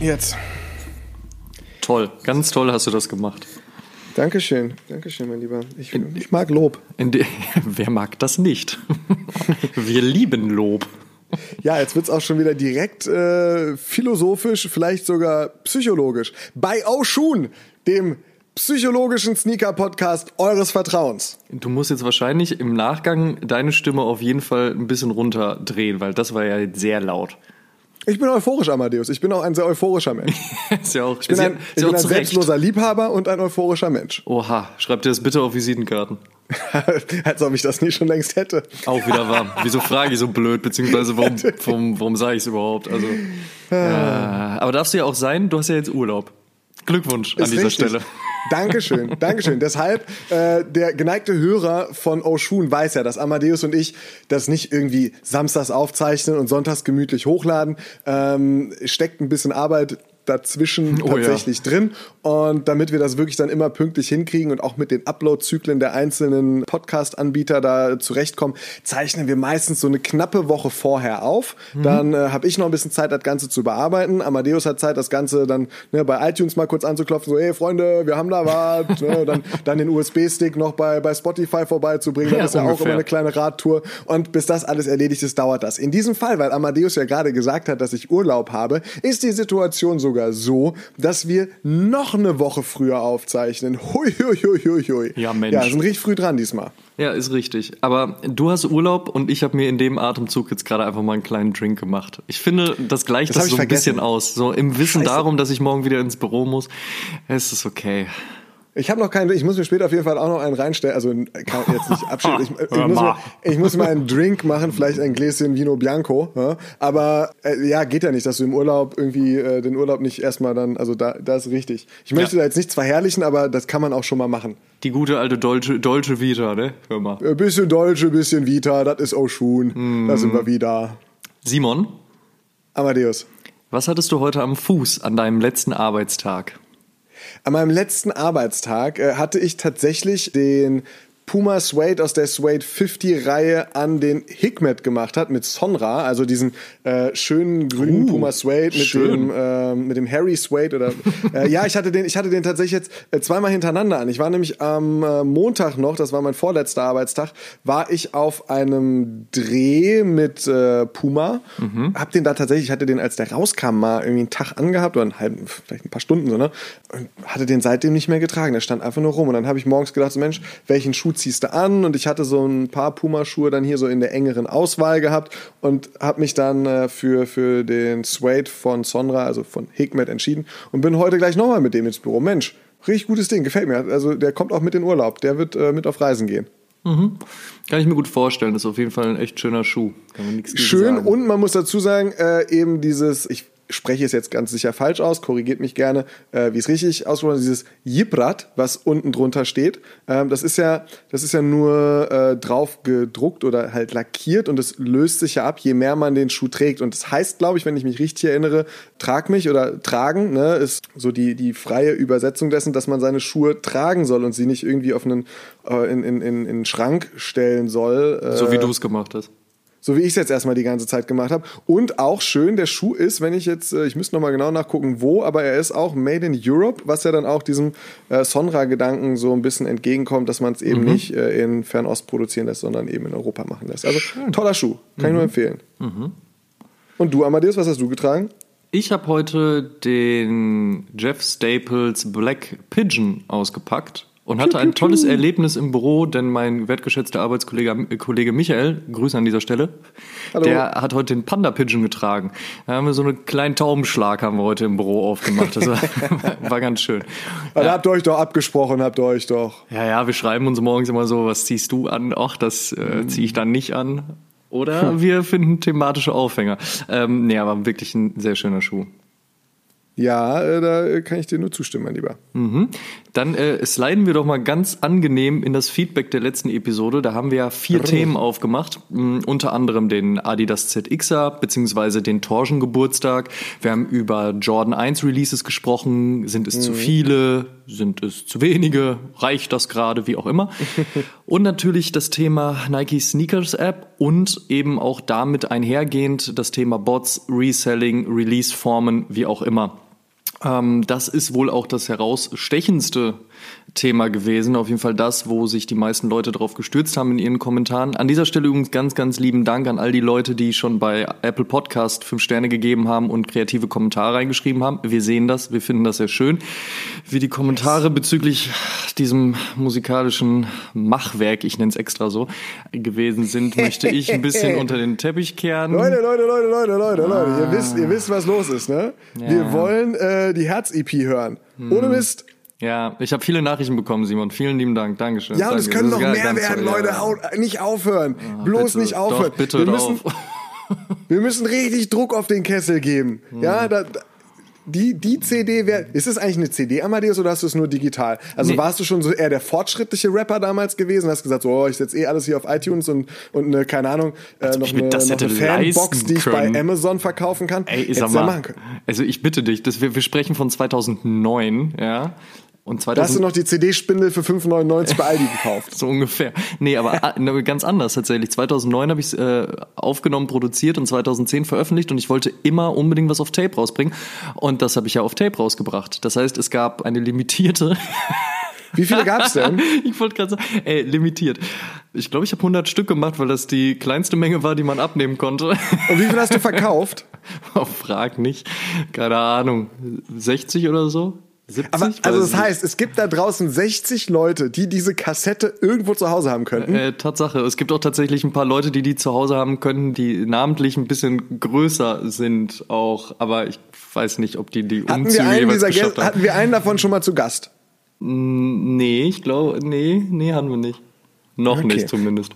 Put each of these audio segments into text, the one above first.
Jetzt. Toll, ganz toll hast du das gemacht. Dankeschön, Dankeschön, mein Lieber. Ich, ich mag Lob. De, wer mag das nicht? Wir lieben Lob. Ja, jetzt wird es auch schon wieder direkt äh, philosophisch, vielleicht sogar psychologisch. Bei Oshun, dem psychologischen Sneaker-Podcast eures Vertrauens. Du musst jetzt wahrscheinlich im Nachgang deine Stimme auf jeden Fall ein bisschen runterdrehen, weil das war ja jetzt sehr laut. Ich bin euphorisch, Amadeus. Ich bin auch ein sehr euphorischer Mensch. ist ja auch, ich bin ein, ich bin ein selbstloser Liebhaber und ein euphorischer Mensch. Oha, schreib dir das bitte auf Visitenkarten. Als ob ich das nie schon längst hätte. Auch wieder warm. Wieso frage ich so blöd, beziehungsweise warum, warum, warum sage ich es überhaupt? Also, äh, aber darfst du ja auch sein, du hast ja jetzt Urlaub. Glückwunsch an dieser richtig. Stelle. Dankeschön, Dankeschön. Deshalb, äh, der geneigte Hörer von Oshun weiß ja, dass Amadeus und ich das nicht irgendwie samstags aufzeichnen und sonntags gemütlich hochladen. Ähm, steckt ein bisschen Arbeit dazwischen oh, tatsächlich ja. drin. Und damit wir das wirklich dann immer pünktlich hinkriegen und auch mit den Upload-Zyklen der einzelnen Podcast-Anbieter da zurechtkommen, zeichnen wir meistens so eine knappe Woche vorher auf. Mhm. Dann äh, habe ich noch ein bisschen Zeit, das Ganze zu bearbeiten. Amadeus hat Zeit, das Ganze dann ne, bei iTunes mal kurz anzuklopfen, so, hey Freunde, wir haben da was. ne, dann, dann den USB-Stick noch bei, bei Spotify vorbeizubringen. Das ja, ist ja ungefähr. auch immer eine kleine Radtour. Und bis das alles erledigt ist, dauert das. In diesem Fall, weil Amadeus ja gerade gesagt hat, dass ich Urlaub habe, ist die Situation so sogar so, dass wir noch eine Woche früher aufzeichnen. Hui, hui, hui, hui, hui. Ja, Mensch. Ja, sind richtig früh dran diesmal. Ja, ist richtig. Aber du hast Urlaub und ich habe mir in dem Atemzug jetzt gerade einfach mal einen kleinen Drink gemacht. Ich finde, das gleicht das, das so ein vergessen. bisschen aus. So im Wissen Scheiße. darum, dass ich morgen wieder ins Büro muss. Es ist okay. Ich habe noch keinen, ich muss mir später auf jeden Fall auch noch einen reinstellen. Also kann jetzt nicht abschieden. Ich, ich, muss mal, ich muss mal einen Drink machen, vielleicht ein Gläschen Vino Bianco. Ja? Aber äh, ja, geht ja nicht, dass du im Urlaub irgendwie äh, den Urlaub nicht erstmal dann, also da, da ist richtig. Ich möchte ja. da jetzt nichts verherrlichen, aber das kann man auch schon mal machen. Die gute alte Dolce, Dolce Vita, ne? Hör mal. Ein bisschen Dolce, bisschen Vita, das ist auch schon. Mm. Da sind wir wieder. Simon? Amadeus. Was hattest du heute am Fuß an deinem letzten Arbeitstag? An meinem letzten Arbeitstag äh, hatte ich tatsächlich den Puma Suede aus der Suede 50 Reihe an den Hikmet gemacht hat mit Sonra, also diesen äh, schönen grünen uh, Puma Suede mit dem äh, mit dem Harry Suede oder äh, ja, ich hatte den ich hatte den tatsächlich jetzt äh, zweimal hintereinander an. Ich war nämlich am äh, Montag noch, das war mein vorletzter Arbeitstag, war ich auf einem Dreh mit äh, Puma, mhm. hab den da tatsächlich, ich hatte den als der rauskam mal irgendwie einen Tag angehabt oder einen halben vielleicht ein paar Stunden so, ne? Und hatte den seitdem nicht mehr getragen. Der stand einfach nur rum und dann habe ich morgens gedacht, so, Mensch, welchen Schuh ziehst du an und ich hatte so ein paar Puma-Schuhe dann hier so in der engeren Auswahl gehabt und habe mich dann äh, für, für den Suede von Sonra, also von Hikmet entschieden und bin heute gleich nochmal mit dem ins Büro. Mensch, richtig gutes Ding, gefällt mir. Also der kommt auch mit in Urlaub, der wird äh, mit auf Reisen gehen. Mhm. Kann ich mir gut vorstellen. Das ist auf jeden Fall ein echt schöner Schuh. Schön sagen. und man muss dazu sagen, äh, eben dieses, ich spreche es jetzt ganz sicher falsch aus, korrigiert mich gerne, äh, wie es richtig ausspricht, dieses Jibrat, was unten drunter steht. Ähm, das ist ja, das ist ja nur äh, drauf gedruckt oder halt lackiert und es löst sich ja ab, je mehr man den Schuh trägt. Und das heißt, glaube ich, wenn ich mich richtig erinnere, trag mich oder tragen, ne, ist so die, die freie Übersetzung dessen, dass man seine Schuhe tragen soll und sie nicht irgendwie auf einen, äh, in, in, in, in einen Schrank stellen soll. Äh, so wie du es gemacht hast so wie ich es jetzt erstmal die ganze Zeit gemacht habe. Und auch schön, der Schuh ist, wenn ich jetzt, äh, ich müsste nochmal genau nachgucken, wo, aber er ist auch made in Europe, was ja dann auch diesem äh, Sonra-Gedanken so ein bisschen entgegenkommt, dass man es eben mhm. nicht äh, in Fernost produzieren lässt, sondern eben in Europa machen lässt. Also schön. toller Schuh, kann mhm. ich nur empfehlen. Mhm. Und du, Amadeus, was hast du getragen? Ich habe heute den Jeff Staples Black Pigeon ausgepackt und hatte ein tolles Erlebnis im Büro, denn mein wertgeschätzter Arbeitskollege äh, Kollege Michael, Grüße an dieser Stelle, Hallo. der hat heute den Panda Pigeon getragen. Da haben wir so einen kleinen Taubenschlag haben wir heute im Büro aufgemacht. Das war, war ganz schön. Also ja. habt ihr euch doch abgesprochen, habt ihr euch doch. Ja, ja, wir schreiben uns morgens immer so, was ziehst du an? Ach, das äh, ziehe ich dann nicht an. Oder wir finden thematische Aufhänger. Ähm, nee, aber wirklich ein sehr schöner Schuh. Ja, äh, da kann ich dir nur zustimmen, mein Lieber. Mhm. Dann äh, sliden wir doch mal ganz angenehm in das Feedback der letzten Episode. Da haben wir ja vier Themen aufgemacht, mh, unter anderem den Adidas ZXer beziehungsweise den Torsion Geburtstag. Wir haben über Jordan 1 Releases gesprochen. Sind es zu viele? Sind es zu wenige? Reicht das gerade? Wie auch immer. und natürlich das Thema Nike Sneakers App und eben auch damit einhergehend das Thema Bots, Reselling, Release-Formen, wie auch immer. Ähm, das ist wohl auch das herausstechendste Thema gewesen. Auf jeden Fall das, wo sich die meisten Leute darauf gestürzt haben in ihren Kommentaren. An dieser Stelle übrigens ganz, ganz lieben Dank an all die Leute, die schon bei Apple Podcast fünf Sterne gegeben haben und kreative Kommentare reingeschrieben haben. Wir sehen das, wir finden das sehr schön. Wie die Kommentare bezüglich diesem musikalischen Machwerk, ich nenne es extra so, gewesen sind, möchte ich ein bisschen unter den Teppich kehren. Leute, Leute, Leute, Leute, Leute, Leute, ihr wisst, ihr wisst, was los ist, ne? Wir wollen äh, die Herz-EP hören. Ohne Mist. Ja, ich habe viele Nachrichten bekommen, Simon. Vielen lieben Dank. Dankeschön. Ja, und es können noch mehr werden, toll, Leute. ja. Haut, nicht aufhören. Bloß bitte. nicht aufhören. Doch, bitte wir, müssen, wir müssen richtig Druck auf den Kessel geben. Ja, da, da, die, die CD wäre. Ist es eigentlich eine CD, Amadeus, oder hast du es nur digital? Also Nee. warst du schon so eher der fortschrittliche Rapper damals gewesen? Hast gesagt, so, oh, ich setze eh alles hier auf iTunes und, und eine, keine Ahnung, äh, noch ich mir eine, das noch eine Fanbox, die ich können. bei Amazon verkaufen kann. Ey, Hättest sag mal, machen können. also ich bitte dich, dass wir, wir sprechen von 2009, ja, und Da hast du 2000, noch die CD-Spindel für 5,99 bei Aldi gekauft. so ungefähr. Nee, aber ah, ganz anders tatsächlich. 2009 habe ich es äh, aufgenommen, produziert und 2010 veröffentlicht und ich wollte immer unbedingt was auf Tape rausbringen und das habe ich ja auf Tape rausgebracht. Das heißt, es gab eine limitierte Wie viele gab's denn? ich wollte gerade sagen, ey, limitiert. Ich glaube, ich habe 100 Stück gemacht, weil das die kleinste Menge war, die man abnehmen konnte. Und wie viel hast du verkauft? Oh, frag nicht. Keine Ahnung. 60 oder so? 70? Aber also das heißt, es gibt da draußen 60 Leute, die diese Kassette irgendwo zu Hause haben könnten. Äh, Tatsache. Es gibt auch tatsächlich ein paar Leute, die die zu Hause haben könnten, die namentlich ein bisschen größer sind auch. Aber ich weiß nicht, ob die die hatten, Umzüge wir einen dieser geschafft haben. hatten wir einen davon schon mal zu Gast? Nee, ich glaube, nee, nee, haben wir nicht. Noch Okay. nicht zumindest.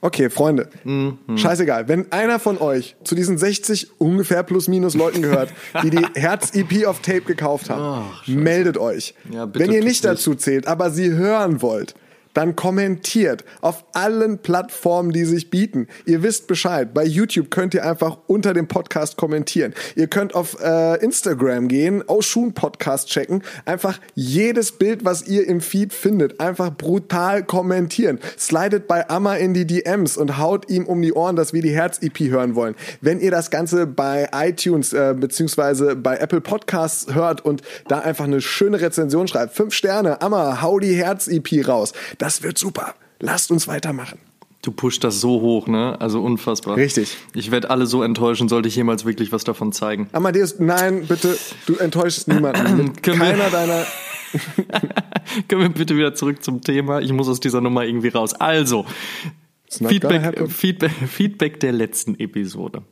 Okay, Freunde, Mhm. scheißegal. Wenn einer von euch zu diesen 60 ungefähr plus minus Leuten gehört, die die Herz-EP auf Tape gekauft haben, meldet euch. Ja, bitte Wenn ihr nicht dazu zählt, aber sie hören wollt, dann kommentiert auf allen Plattformen, die sich bieten. Ihr wisst Bescheid. Bei YouTube könnt ihr einfach unter dem Podcast kommentieren. Ihr könnt auf äh, Instagram gehen, Oshun Podcast checken, einfach jedes Bild, was ihr im Feed findet, einfach brutal kommentieren. Slidet bei Amma in die DMs und haut ihm um die Ohren, dass wir die Herz-EP hören wollen. Wenn ihr das Ganze bei iTunes äh, beziehungsweise bei Apple Podcasts hört und da einfach eine schöne Rezension schreibt, fünf Sterne, Amma, hau die Herz-EP raus. Das wird super. Lasst uns weitermachen. Du pusht das so hoch, ne? Also unfassbar. Richtig. Ich werde alle so enttäuschen, sollte ich jemals wirklich was davon zeigen. Amadeus, nein, bitte, du enttäuschst niemanden. Keiner deiner. Können wir bitte wieder zurück zum Thema? Ich muss aus dieser Nummer irgendwie raus. Also, Feedback. Feedback, Feedback der letzten Episode.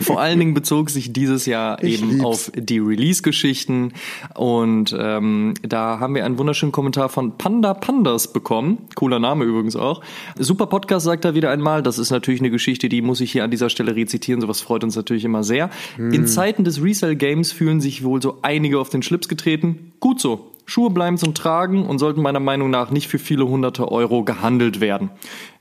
Vor allen Dingen bezog sich dieses Jahr Ich eben lieb's. auf die Release-Geschichten und ähm, da haben wir einen wunderschönen Kommentar von Panda Pandas bekommen. Cooler Name übrigens auch. Super Podcast sagt er wieder einmal. Das ist natürlich eine Geschichte, die muss ich hier an dieser Stelle rezitieren. Sowas freut uns natürlich immer sehr. Hm. In Zeiten des Resell-Games fühlen sich wohl so einige auf den Schlips getreten. Gut so. Schuhe bleiben zum Tragen und sollten meiner Meinung nach nicht für viele hunderte Euro gehandelt werden.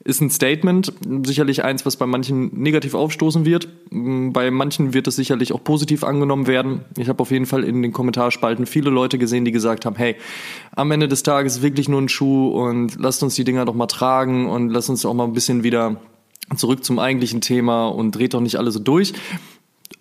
Ist ein Statement, sicherlich eins, was bei manchen negativ aufstoßen wird. Bei manchen wird es sicherlich auch positiv angenommen werden. Ich habe auf jeden Fall in den Kommentarspalten viele Leute gesehen, die gesagt haben, hey, am Ende des Tages wirklich nur ein Schuh und lasst uns die Dinger doch mal tragen und lasst uns auch mal ein bisschen wieder zurück zum eigentlichen Thema und dreht doch nicht alle so durch.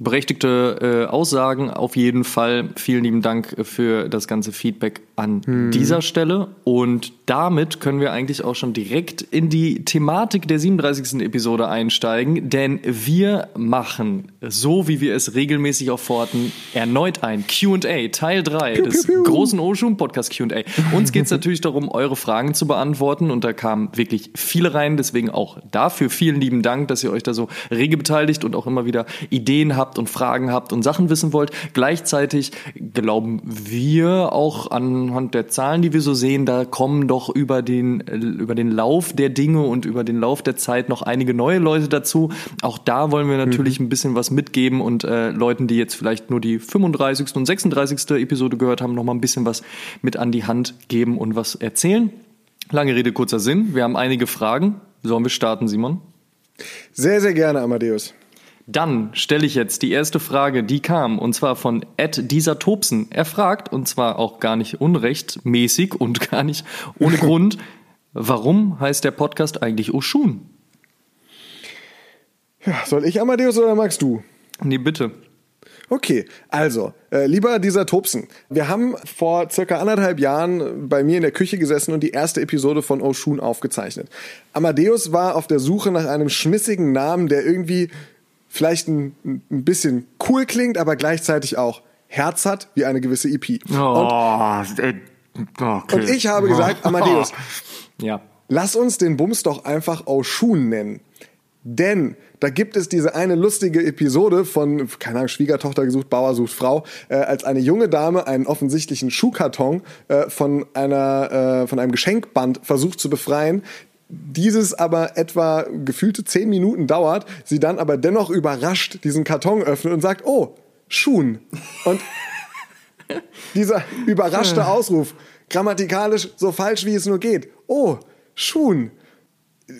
Berechtigte äh, Aussagen auf jeden Fall. Vielen lieben Dank für das ganze Feedback an dieser Stelle. Und damit können wir eigentlich auch schon direkt in die Thematik der 37. Episode einsteigen, denn wir machen, so wie wir es regelmäßig auch forten, erneut ein Q&A, Teil 3 des piu, piu. großen Oshun Podcast Q&A. Uns geht es natürlich darum, eure Fragen zu beantworten und da kamen wirklich viele rein, deswegen auch dafür vielen lieben Dank, dass ihr euch da so rege beteiligt und auch immer wieder Ideen habt, habt und Fragen habt und Sachen wissen wollt. Gleichzeitig glauben wir auch anhand der Zahlen, die wir so sehen, da kommen doch über den, über den Lauf der Dinge und über den Lauf der Zeit noch einige neue Leute dazu. Auch da wollen wir natürlich mhm. ein bisschen was mitgeben und äh, Leuten, die jetzt vielleicht nur die 35. und 36. Episode gehört haben, noch mal ein bisschen was mit an die Hand geben und was erzählen. Lange Rede, kurzer Sinn. Wir haben einige Fragen. Sollen wir starten, Simon? Sehr, sehr gerne, Amadeus. Dann stelle ich jetzt die erste Frage, die kam, und zwar von Ed dieser Tobsen. Er fragt, und zwar auch gar nicht unrechtmäßig und gar nicht ohne Grund, warum heißt der Podcast eigentlich Oshun? Ja, soll ich, Amadeus, oder magst du? Nee, bitte. Okay, also, äh, lieber dieser Tobsen, wir haben vor circa anderthalb Jahren bei mir in der Küche gesessen und die erste Episode von Oshun aufgezeichnet. Amadeus war auf der Suche nach einem schmissigen Namen, der irgendwie vielleicht ein, ein bisschen cool klingt, aber gleichzeitig auch Herz hat, wie eine gewisse EP. Oh, und, äh, okay. und ich habe gesagt, Amadeus, ja. lass uns den Bums doch einfach Oshun nennen. Denn da gibt es diese eine lustige Episode von, keine Ahnung, Schwiegertochter gesucht, Bauer sucht Frau, äh, als eine junge Dame einen offensichtlichen Schuhkarton äh, von einer, äh, von einem Geschenkband versucht zu befreien, dieses aber etwa gefühlte zehn Minuten dauert, sie dann aber dennoch überrascht diesen Karton öffnet und sagt, oh, Schuhen. Und dieser überraschte Ausruf, grammatikalisch so falsch wie es nur geht, oh, Schuhen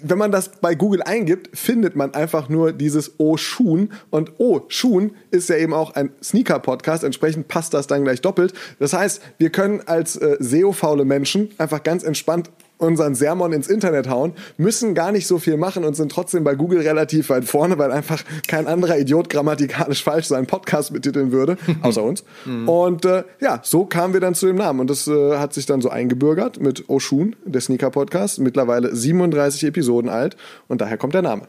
wenn man das bei Google eingibt, findet man einfach nur dieses O Schuhen und O Schuhen ist ja eben auch ein Sneaker Podcast, entsprechend passt das dann gleich doppelt. Das heißt, wir können als äh, SEO faule Menschen einfach ganz entspannt unseren Sermon ins Internet hauen, müssen gar nicht so viel machen und sind trotzdem bei Google relativ weit vorne, weil einfach kein anderer Idiot grammatikalisch falsch seinen Podcast betiteln würde, außer uns. Mhm. Und äh, ja, so kamen wir dann zu dem Namen und das äh, hat sich dann so eingebürgert mit Oshun, der Sneaker Podcast, mittlerweile 37 Episoden alt und daher kommt der Name.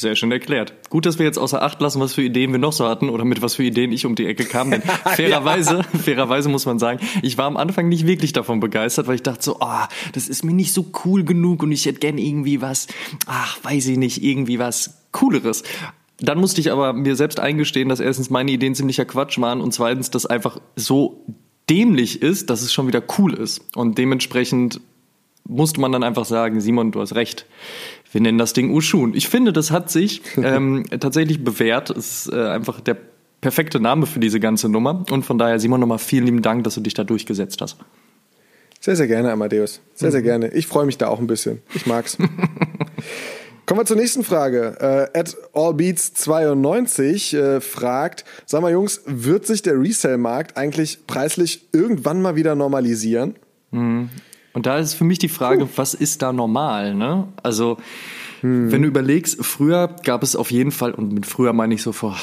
Sehr schön erklärt. Gut, dass wir jetzt außer Acht lassen, was für Ideen wir noch so hatten oder mit was für Ideen ich um die Ecke kam. Denn fairerweise, ja. fairerweise muss man sagen, ich war am Anfang nicht wirklich davon begeistert, weil ich dachte so, ah, oh, das ist mir nicht so cool genug und ich hätte gern irgendwie was, ach, weiß ich nicht, irgendwie was Cooleres. Dann musste ich aber mir selbst eingestehen, dass erstens meine Ideen ziemlicher Quatsch waren und zweitens, dass einfach so dämlich ist, dass es schon wieder cool ist. Und dementsprechend musste man dann einfach sagen, Simon, du hast recht wir nennen das Ding Ushun. Ich finde, das hat sich ähm, tatsächlich bewährt. Es ist äh, einfach der perfekte Name für diese ganze Nummer. Und von daher, Simon, nochmal vielen lieben Dank, dass du dich da durchgesetzt hast. Sehr, sehr gerne, Amadeus. Sehr, mhm. sehr gerne. Ich freue mich da auch ein bisschen. Ich mag's. Kommen wir zur nächsten Frage. Äh, at allbeats92 äh, fragt, sag mal Jungs, wird sich der Resell-Markt eigentlich preislich irgendwann mal wieder normalisieren? Mhm. Und da ist für mich die Frage, Puh. was ist da normal? Ne? Also hm. wenn du überlegst, früher gab es auf jeden Fall, und mit früher meine ich so vor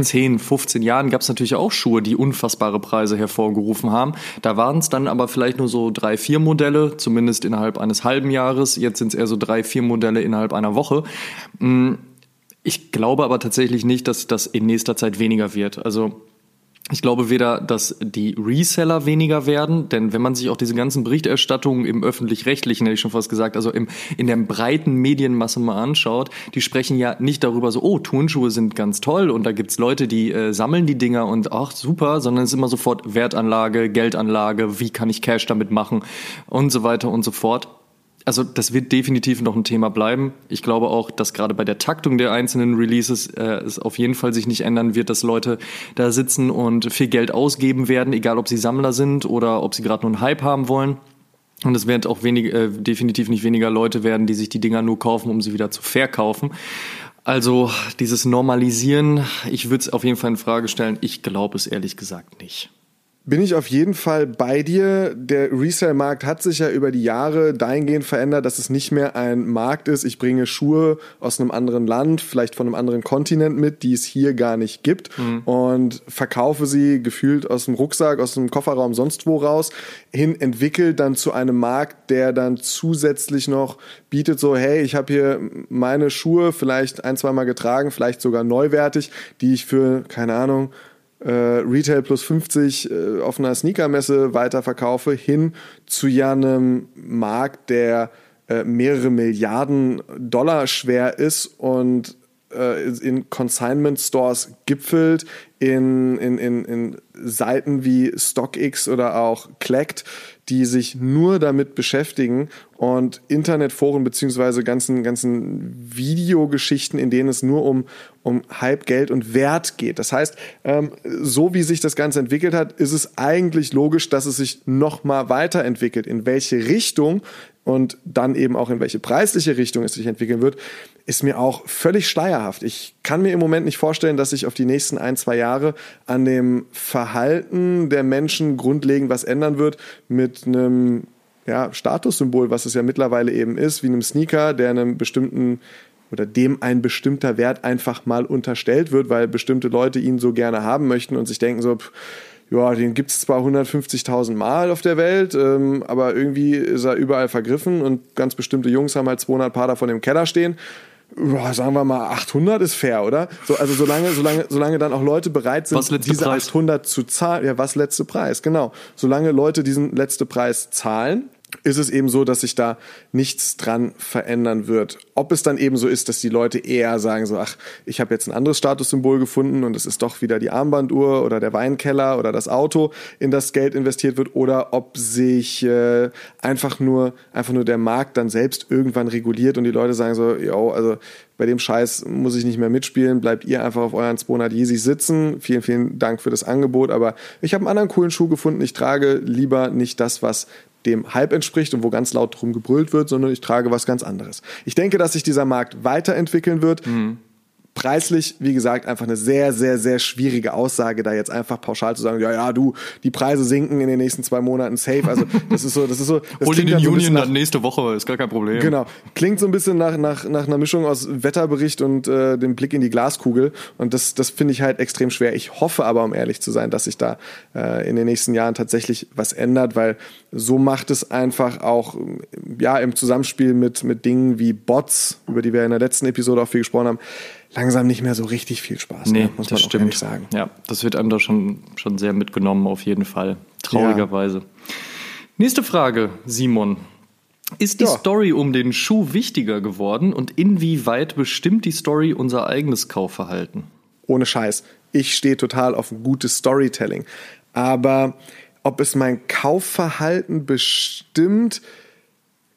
10, 15 Jahren, gab es natürlich auch Schuhe, die unfassbare Preise hervorgerufen haben. Da waren es dann aber vielleicht nur so drei, vier Modelle, zumindest innerhalb eines halben Jahres. Jetzt sind es eher so drei, vier Modelle innerhalb einer Woche. Hm. Ich glaube aber tatsächlich nicht, dass das in nächster Zeit weniger wird. Also ich glaube weder, dass die Reseller weniger werden, denn wenn man sich auch diese ganzen Berichterstattungen im öffentlich-rechtlichen, hätte ich schon fast gesagt, also im, in der breiten Medienmasse mal anschaut, die sprechen ja nicht darüber so, oh, Turnschuhe sind ganz toll und da gibt's Leute, die äh, sammeln die Dinger und ach, super, sondern es ist immer sofort Wertanlage, Geldanlage, wie kann ich Cash damit machen und so weiter und so fort also das wird definitiv noch ein Thema bleiben. Ich glaube auch, dass gerade bei der Taktung der einzelnen Releases äh, es auf jeden Fall sich nicht ändern wird, dass Leute da sitzen und viel Geld ausgeben werden, egal ob sie Sammler sind oder ob sie gerade nur einen Hype haben wollen. Und es werden auch wenig, äh, definitiv nicht weniger Leute werden, die sich die Dinger nur kaufen, um sie wieder zu verkaufen. Also dieses Normalisieren, ich würde es auf jeden Fall in Frage stellen. Ich glaube es ehrlich gesagt nicht bin ich auf jeden Fall bei dir. Der Resale-Markt hat sich ja über die Jahre dahingehend verändert, dass es nicht mehr ein Markt ist. Ich bringe Schuhe aus einem anderen Land, vielleicht von einem anderen Kontinent mit, die es hier gar nicht gibt mhm. und verkaufe sie gefühlt aus dem Rucksack, aus dem Kofferraum, sonst wo raus, hin entwickelt dann zu einem Markt, der dann zusätzlich noch bietet so, hey, ich habe hier meine Schuhe vielleicht ein, zwei Mal getragen, vielleicht sogar neuwertig, die ich für, keine Ahnung, äh, Retail plus 50 äh, auf einer Sneakermesse weiterverkaufe, hin zu ja einem Markt, der äh, mehrere Milliarden Dollar schwer ist und äh, in Consignment Stores gipfelt, in, in, in, in Seiten wie StockX oder auch Collect, die sich nur damit beschäftigen und Internetforen beziehungsweise ganzen, ganzen Videogeschichten, in denen es nur um, um Hype, Geld und Wert geht. Das heißt, ähm, so wie sich das Ganze entwickelt hat, ist es eigentlich logisch, dass es sich nochmal weiterentwickelt. In welche Richtung und dann eben auch in welche preisliche Richtung es sich entwickeln wird, ist mir auch völlig schleierhaft. Ich kann mir im Moment nicht vorstellen, dass sich auf die nächsten ein, zwei Jahre an dem Verhalten der Menschen grundlegend was ändern wird mit einem ja, Statussymbol, was es ja mittlerweile eben ist, wie einem Sneaker, der einem bestimmten oder dem ein bestimmter Wert einfach mal unterstellt wird, weil bestimmte Leute ihn so gerne haben möchten und sich denken so, pff, ja, den gibt es zwar 150.000 Mal auf der Welt, ähm, aber irgendwie ist er überall vergriffen und ganz bestimmte Jungs haben halt 200 Paar davon im Keller stehen. Sagen wir mal 800 ist fair, oder? So, also solange, solange, solange dann auch Leute bereit sind, diese Preis? 800 zu zahlen, ja, was letzte Preis, genau. Solange Leute diesen letzte Preis zahlen, ist es eben so, dass sich da nichts dran verändern wird. Ob es dann eben so ist, dass die Leute eher sagen so, ach, ich habe jetzt ein anderes Statussymbol gefunden und es ist doch wieder die Armbanduhr oder der Weinkeller oder das Auto, in das Geld investiert wird, oder ob sich äh, einfach nur einfach nur der Markt dann selbst irgendwann reguliert und die Leute sagen so, yo, also bei dem Scheiß muss ich nicht mehr mitspielen, bleibt ihr einfach auf euren 200 Yeezys sitzen. Vielen, vielen Dank für das Angebot, aber ich habe einen anderen coolen Schuh gefunden. Ich trage lieber nicht das, was dem Hype entspricht und wo ganz laut drum gebrüllt wird, sondern ich trage was ganz anderes. Ich denke, dass sich dieser Markt weiterentwickeln wird. Mhm preislich, wie gesagt, einfach eine sehr, sehr, sehr schwierige Aussage, da jetzt einfach pauschal zu sagen, ja, ja, du, die Preise sinken in den nächsten zwei Monaten safe. Also das ist so, das ist so. Das Hol den Union so dann nächste Woche, ist gar kein Problem. Genau. Klingt so ein bisschen nach, nach, nach einer Mischung aus Wetterbericht und äh, dem Blick in die Glaskugel. Und das, das finde ich halt extrem schwer. Ich hoffe aber, um ehrlich zu sein, dass sich da äh, in den nächsten Jahren tatsächlich was ändert, weil so macht es einfach auch, ja, im Zusammenspiel mit, mit Dingen wie Bots, über die wir in der letzten Episode auch viel gesprochen haben, langsam nicht mehr so richtig viel Spaß. Nee, ne? muss man stimmt. auch sagen. Ja, das wird einem da schon, schon sehr mitgenommen, auf jeden Fall. Traurigerweise. Ja. Nächste Frage, Simon. Ist die ja. Story um den Schuh wichtiger geworden und inwieweit bestimmt die Story unser eigenes Kaufverhalten? Ohne Scheiß. Ich stehe total auf ein gutes Storytelling. Aber ob es mein Kaufverhalten bestimmt,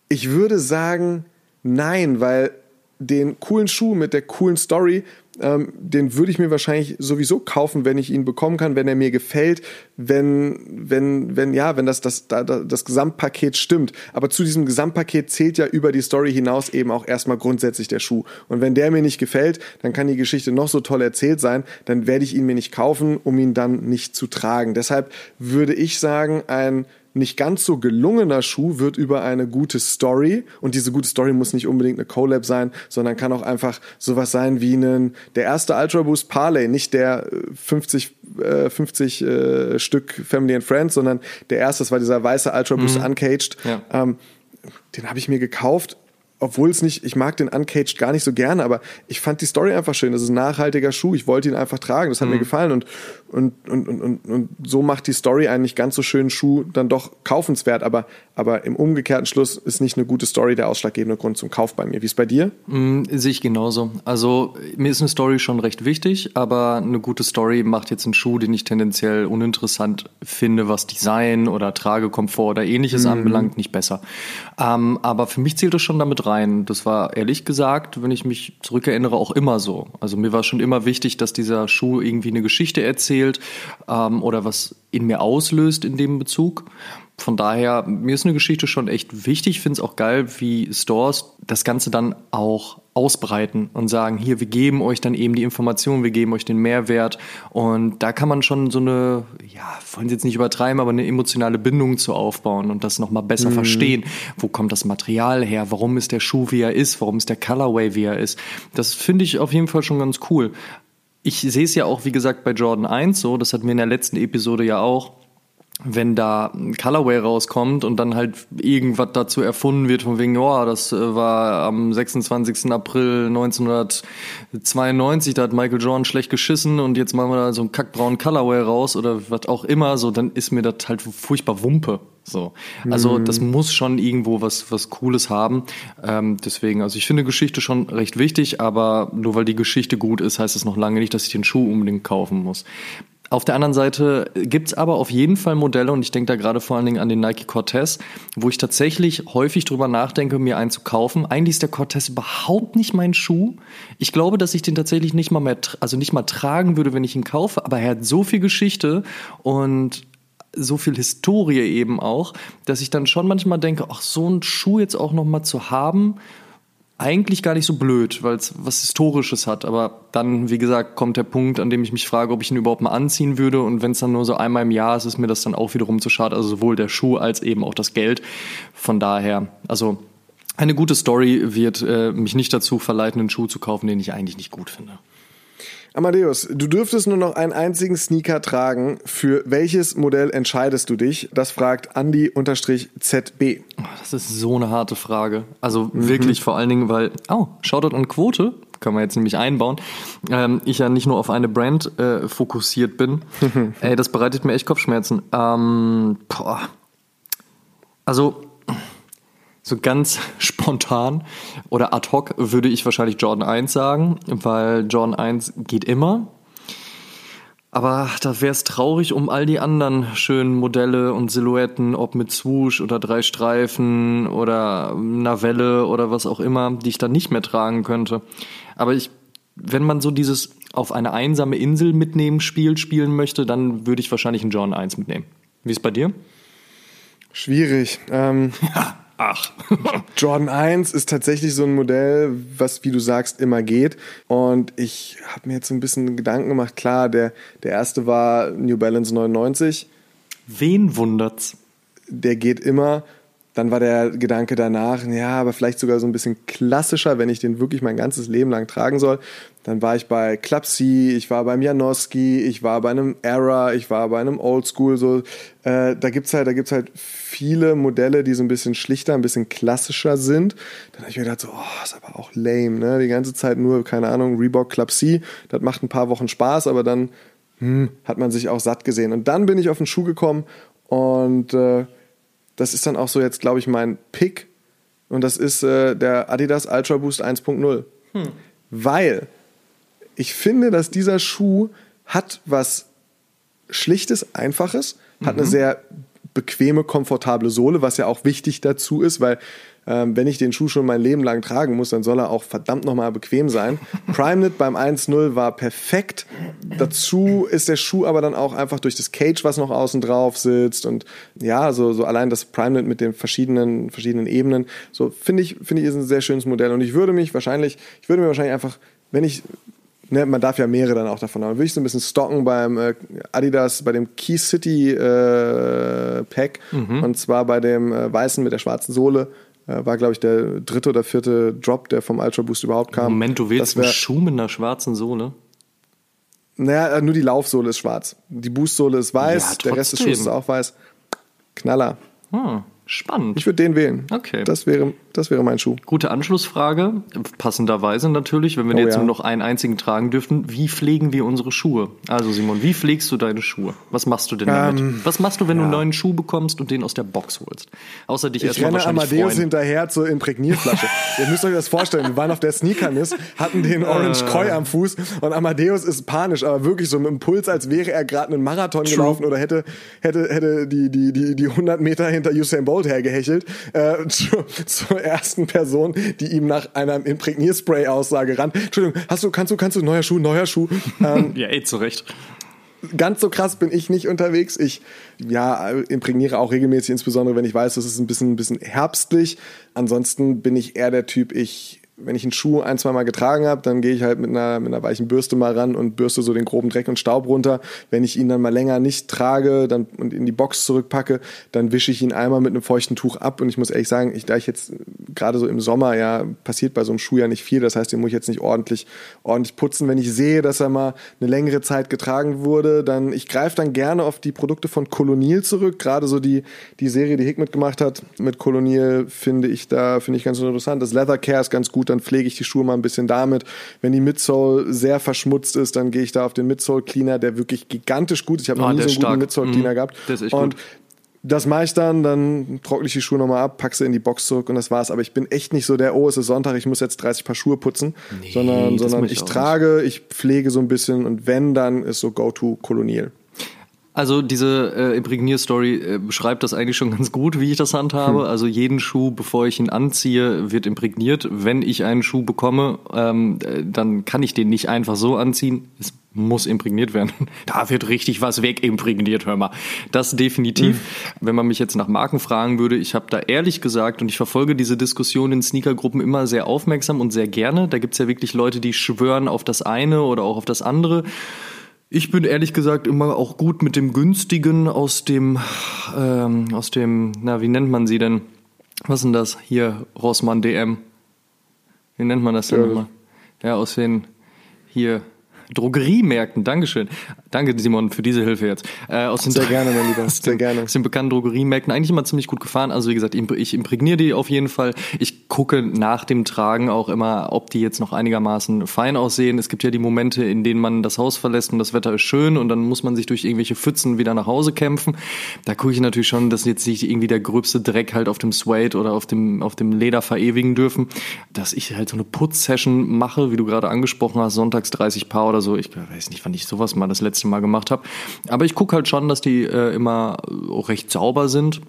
ich würde sagen, nein, weil den coolen Schuh mit der coolen Story, ähm, den würde ich mir wahrscheinlich sowieso kaufen, wenn ich ihn bekommen kann, wenn er mir gefällt, wenn, wenn, wenn, ja, wenn das, das, das, das Gesamtpaket stimmt. Aber zu diesem Gesamtpaket zählt ja über die Story hinaus eben auch erstmal grundsätzlich der Schuh. Und wenn der mir nicht gefällt, dann kann die Geschichte noch so toll erzählt sein, dann werde ich ihn mir nicht kaufen, um ihn dann nicht zu tragen. Deshalb würde ich sagen, ein nicht ganz so gelungener Schuh wird über eine gute Story und diese gute Story muss nicht unbedingt eine Collab sein, sondern kann auch einfach sowas sein wie einen, der erste Ultra Boost Parley, nicht der 50, äh, 50 äh, Stück Family and Friends, sondern der erste, das war dieser weiße Ultra Boost mhm. Uncaged. Ja. Ähm, den habe ich mir gekauft obwohl es nicht, ich mag den Uncaged gar nicht so gerne, aber ich fand die Story einfach schön. Das ist ein nachhaltiger Schuh. Ich wollte ihn einfach tragen. Das hat mhm. mir gefallen und, und, und, und, und, so macht die Story einen nicht ganz so schönen Schuh dann doch kaufenswert. Aber, aber im umgekehrten Schluss ist nicht eine gute Story der ausschlaggebende Grund zum Kauf bei mir. Wie ist bei dir? Mhm, sehe ich genauso. Also mir ist eine Story schon recht wichtig, aber eine gute Story macht jetzt einen Schuh, den ich tendenziell uninteressant finde, was Design oder Tragekomfort oder ähnliches mhm. anbelangt, nicht besser. Ähm, aber für mich zählt das schon damit rein rein. Das war ehrlich gesagt, wenn ich mich zurückerinnere, auch immer so. Also mir war schon immer wichtig, dass dieser Schuh irgendwie eine Geschichte erzählt ähm, oder was in mir auslöst in dem Bezug. Von daher, mir ist eine Geschichte schon echt wichtig. Ich finde es auch geil, wie Stores das Ganze dann auch ausbreiten und sagen, hier, wir geben euch dann eben die Informationen, wir geben euch den Mehrwert. Und da kann man schon so eine, ja, wollen Sie jetzt nicht übertreiben, aber eine emotionale Bindung zu aufbauen und das nochmal besser mhm. verstehen. Wo kommt das Material her? Warum ist der Schuh, wie er ist? Warum ist der Colorway, wie er ist? Das finde ich auf jeden Fall schon ganz cool. Ich sehe es ja auch, wie gesagt, bei Jordan 1 so, das hatten wir in der letzten Episode ja auch wenn da ein Colorway rauskommt und dann halt irgendwas dazu erfunden wird, von wegen, oh, das äh, war am 26. April 1992, da hat Michael Jordan schlecht geschissen und jetzt machen wir da so einen kackbraunen Colorway raus oder was auch immer, so, dann ist mir das halt furchtbar Wumpe. So. Also mhm. das muss schon irgendwo was, was Cooles haben. Ähm, deswegen, also ich finde Geschichte schon recht wichtig, aber nur weil die Geschichte gut ist, heißt es noch lange nicht, dass ich den Schuh unbedingt kaufen muss. Auf der anderen Seite gibt's aber auf jeden Fall Modelle, und ich denke da gerade vor allen Dingen an den Nike Cortez, wo ich tatsächlich häufig drüber nachdenke, mir einen zu kaufen. Eigentlich ist der Cortez überhaupt nicht mein Schuh. Ich glaube, dass ich den tatsächlich nicht mal mehr, also nicht mal tragen würde, wenn ich ihn kaufe, aber er hat so viel Geschichte und so viel Historie eben auch, dass ich dann schon manchmal denke, ach, so einen Schuh jetzt auch noch mal zu haben, eigentlich gar nicht so blöd, weil es was Historisches hat. Aber dann, wie gesagt, kommt der Punkt, an dem ich mich frage, ob ich ihn überhaupt mal anziehen würde. Und wenn es dann nur so einmal im Jahr ist, ist mir das dann auch wiederum zu schade. Also sowohl der Schuh als eben auch das Geld. Von daher, also eine gute Story wird äh, mich nicht dazu verleiten, einen Schuh zu kaufen, den ich eigentlich nicht gut finde. Amadeus, du dürftest nur noch einen einzigen Sneaker tragen. Für welches Modell entscheidest du dich? Das fragt Andi-ZB. Das ist so eine harte Frage. Also mhm. wirklich vor allen Dingen, weil, oh, Shoutout an Quote, kann man jetzt nämlich einbauen, ähm, ich ja nicht nur auf eine Brand äh, fokussiert bin. Ey, das bereitet mir echt Kopfschmerzen. Ähm, boah. Also so ganz spontan oder ad hoc würde ich wahrscheinlich Jordan 1 sagen, weil Jordan 1 geht immer. Aber da wäre es traurig um all die anderen schönen Modelle und Silhouetten, ob mit Swoosh oder drei Streifen oder einer Welle oder was auch immer, die ich dann nicht mehr tragen könnte. Aber ich, wenn man so dieses auf eine einsame Insel mitnehmen Spiel spielen möchte, dann würde ich wahrscheinlich einen Jordan 1 mitnehmen. Wie ist bei dir? Schwierig. Ähm, ja. Ach. Jordan 1 ist tatsächlich so ein Modell, was, wie du sagst, immer geht. Und ich habe mir jetzt so ein bisschen Gedanken gemacht. Klar, der, der erste war New Balance 99. Wen wundert's? Der geht immer. Dann war der Gedanke danach, ja, aber vielleicht sogar so ein bisschen klassischer, wenn ich den wirklich mein ganzes Leben lang tragen soll. Dann war ich bei C, ich war beim Janowski, ich war bei einem Era, ich war bei einem Oldschool. So, äh, da gibt's halt, da gibt's halt viele Modelle, die so ein bisschen schlichter, ein bisschen klassischer sind. Dann habe ich mir gedacht, so, oh, ist aber auch lame, ne? Die ganze Zeit nur, keine Ahnung, Reebok C. Das macht ein paar Wochen Spaß, aber dann hm, hat man sich auch satt gesehen. Und dann bin ich auf den Schuh gekommen und äh, das ist dann auch so jetzt, glaube ich, mein Pick. Und das ist äh, der Adidas Ultra Boost 1.0. Hm. Weil ich finde, dass dieser Schuh hat was Schlichtes, Einfaches, hat mhm. eine sehr bequeme, komfortable Sohle, was ja auch wichtig dazu ist, weil ähm, wenn ich den Schuh schon mein Leben lang tragen muss, dann soll er auch verdammt nochmal bequem sein. PrimeNet beim 1.0 war perfekt. Dazu ist der Schuh aber dann auch einfach durch das Cage, was noch außen drauf sitzt und ja, so, so allein das PrimeNet mit den verschiedenen, verschiedenen Ebenen, so finde ich, finde ich ist ein sehr schönes Modell und ich würde mich wahrscheinlich, ich würde mir wahrscheinlich einfach, wenn ich Ne, man darf ja mehrere dann auch davon haben. Würde ich so ein bisschen stocken beim äh, Adidas, bei dem Key City äh, Pack mhm. und zwar bei dem äh, weißen mit der schwarzen Sohle. Äh, war, glaube ich, der dritte oder vierte Drop, der vom Ultra Boost überhaupt kam. Moment, du willst wär, einen Schuh mit einer schwarzen Sohle? Naja, äh, nur die Laufsohle ist schwarz. Die Boostsohle ist weiß, ja, der Rest des Schuhs ist auch weiß. Knaller. Hm. Spannend. Ich würde den wählen. Okay. Das wäre, das wäre mein Schuh. Gute Anschlussfrage, passenderweise natürlich, wenn wir oh, jetzt ja. nur noch einen einzigen tragen dürften. Wie pflegen wir unsere Schuhe? Also Simon, wie pflegst du deine Schuhe? Was machst du denn damit? Ähm, Was machst du, wenn ja. du einen neuen Schuh bekommst und den aus der Box holst? Außer dich erstmal wahrscheinlich Amadeus freuen. hinterher zur Imprägnierflasche. Ihr müsst euch das vorstellen. Wir waren auf der Sneakernis, hatten den Orange Koi äh. am Fuß und Amadeus ist panisch, aber wirklich so mit dem Puls, als wäre er gerade einen Marathon True. gelaufen oder hätte, hätte, hätte die, die, die, die 100 Meter hinter Usain Bolt hergehechelt äh, zu, zur ersten Person, die ihm nach einem Imprägnierspray Aussage ran. Entschuldigung, hast du, kannst du, kannst du, neuer Schuh, neuer Schuh. Ähm, ja, eh, zu Recht. Ganz so krass bin ich nicht unterwegs. Ich ja, imprägniere auch regelmäßig, insbesondere wenn ich weiß, es ist ein bisschen, ein bisschen herbstlich. Ansonsten bin ich eher der Typ, ich wenn ich einen Schuh ein, zwei Mal getragen habe, dann gehe ich halt mit einer, mit einer weichen Bürste mal ran und bürste so den groben Dreck und Staub runter. Wenn ich ihn dann mal länger nicht trage dann, und in die Box zurückpacke, dann wische ich ihn einmal mit einem feuchten Tuch ab. Und ich muss ehrlich sagen, ich, da ich jetzt gerade so im Sommer, ja, passiert bei so einem Schuh ja nicht viel. Das heißt, den muss ich jetzt nicht ordentlich, ordentlich putzen. Wenn ich sehe, dass er mal eine längere Zeit getragen wurde, dann, ich greife dann gerne auf die Produkte von Colonial zurück. Gerade so die, die Serie, die Hick mitgemacht hat mit Colonial, finde ich da, finde ich ganz interessant. Das Leather Care ist ganz gut, dann pflege ich die Schuhe mal ein bisschen damit. Wenn die Midsole sehr verschmutzt ist, dann gehe ich da auf den Midsole Cleaner, der wirklich gigantisch gut ist. Ich habe noch Ah, nie so einen guten stark. Midsole Cleaner Mhm. gehabt. Der ist und gut. das mache ich dann, dann trockne ich die Schuhe nochmal ab, pack sie in die Box zurück und das war's. Aber ich bin echt nicht so der, oh, es ist Sonntag, ich muss jetzt 30 Paar Schuhe putzen, sondern, das sondern mach ich ich trage, ich pflege so ein bisschen und wenn, dann ist so Go-To Kolonial. Also diese äh, Imprägnier-Story äh, beschreibt das eigentlich schon ganz gut, wie ich das handhabe. Also jeden Schuh, bevor ich ihn anziehe, wird imprägniert. Wenn ich einen Schuh bekomme, ähm, äh, dann kann ich den nicht einfach so anziehen. Es muss imprägniert werden. Da wird richtig was wegimprägniert, hör mal. Das definitiv. Wenn man mich jetzt nach Marken fragen würde, ich habe da ehrlich gesagt, und ich verfolge diese Diskussion in Sneakergruppen immer sehr aufmerksam und sehr gerne. Da gibt's ja wirklich Leute, die schwören auf das eine oder auch auf das andere. Ich bin ehrlich gesagt immer auch gut mit dem günstigen aus dem, ähm, aus dem, na, wie nennt man sie denn? Was ist denn das? Hier, Rossmann DM. Wie nennt man das denn Ja. nochmal? Ja, aus den, hier, Drogeriemärkten. Dankeschön. Danke, Simon, für diese Hilfe jetzt. Äh, aus den Sehr gerne, mein Lieber, sehr gerne. aus den bekannten Drogeriemärkten eigentlich immer ziemlich gut gefahren. Also wie gesagt, ich ich imprägniere die auf jeden Fall. Ich gucke nach dem Tragen auch immer, ob die jetzt noch einigermaßen fein aussehen. Es gibt ja die Momente, in denen man das Haus verlässt und das Wetter ist schön und dann muss man sich durch irgendwelche Pfützen wieder nach Hause kämpfen. Da gucke ich natürlich schon, dass jetzt nicht irgendwie der gröbste Dreck halt auf dem Suede oder auf dem, auf dem Leder verewigen dürfen. Dass ich halt so eine Putzsession mache, wie du gerade angesprochen hast, sonntags 30 Paar oder so. Ich weiß nicht, wann ich sowas mal das letzte Mal gemacht habe. Aber ich gucke halt schon, dass die äh, immer auch recht sauber sind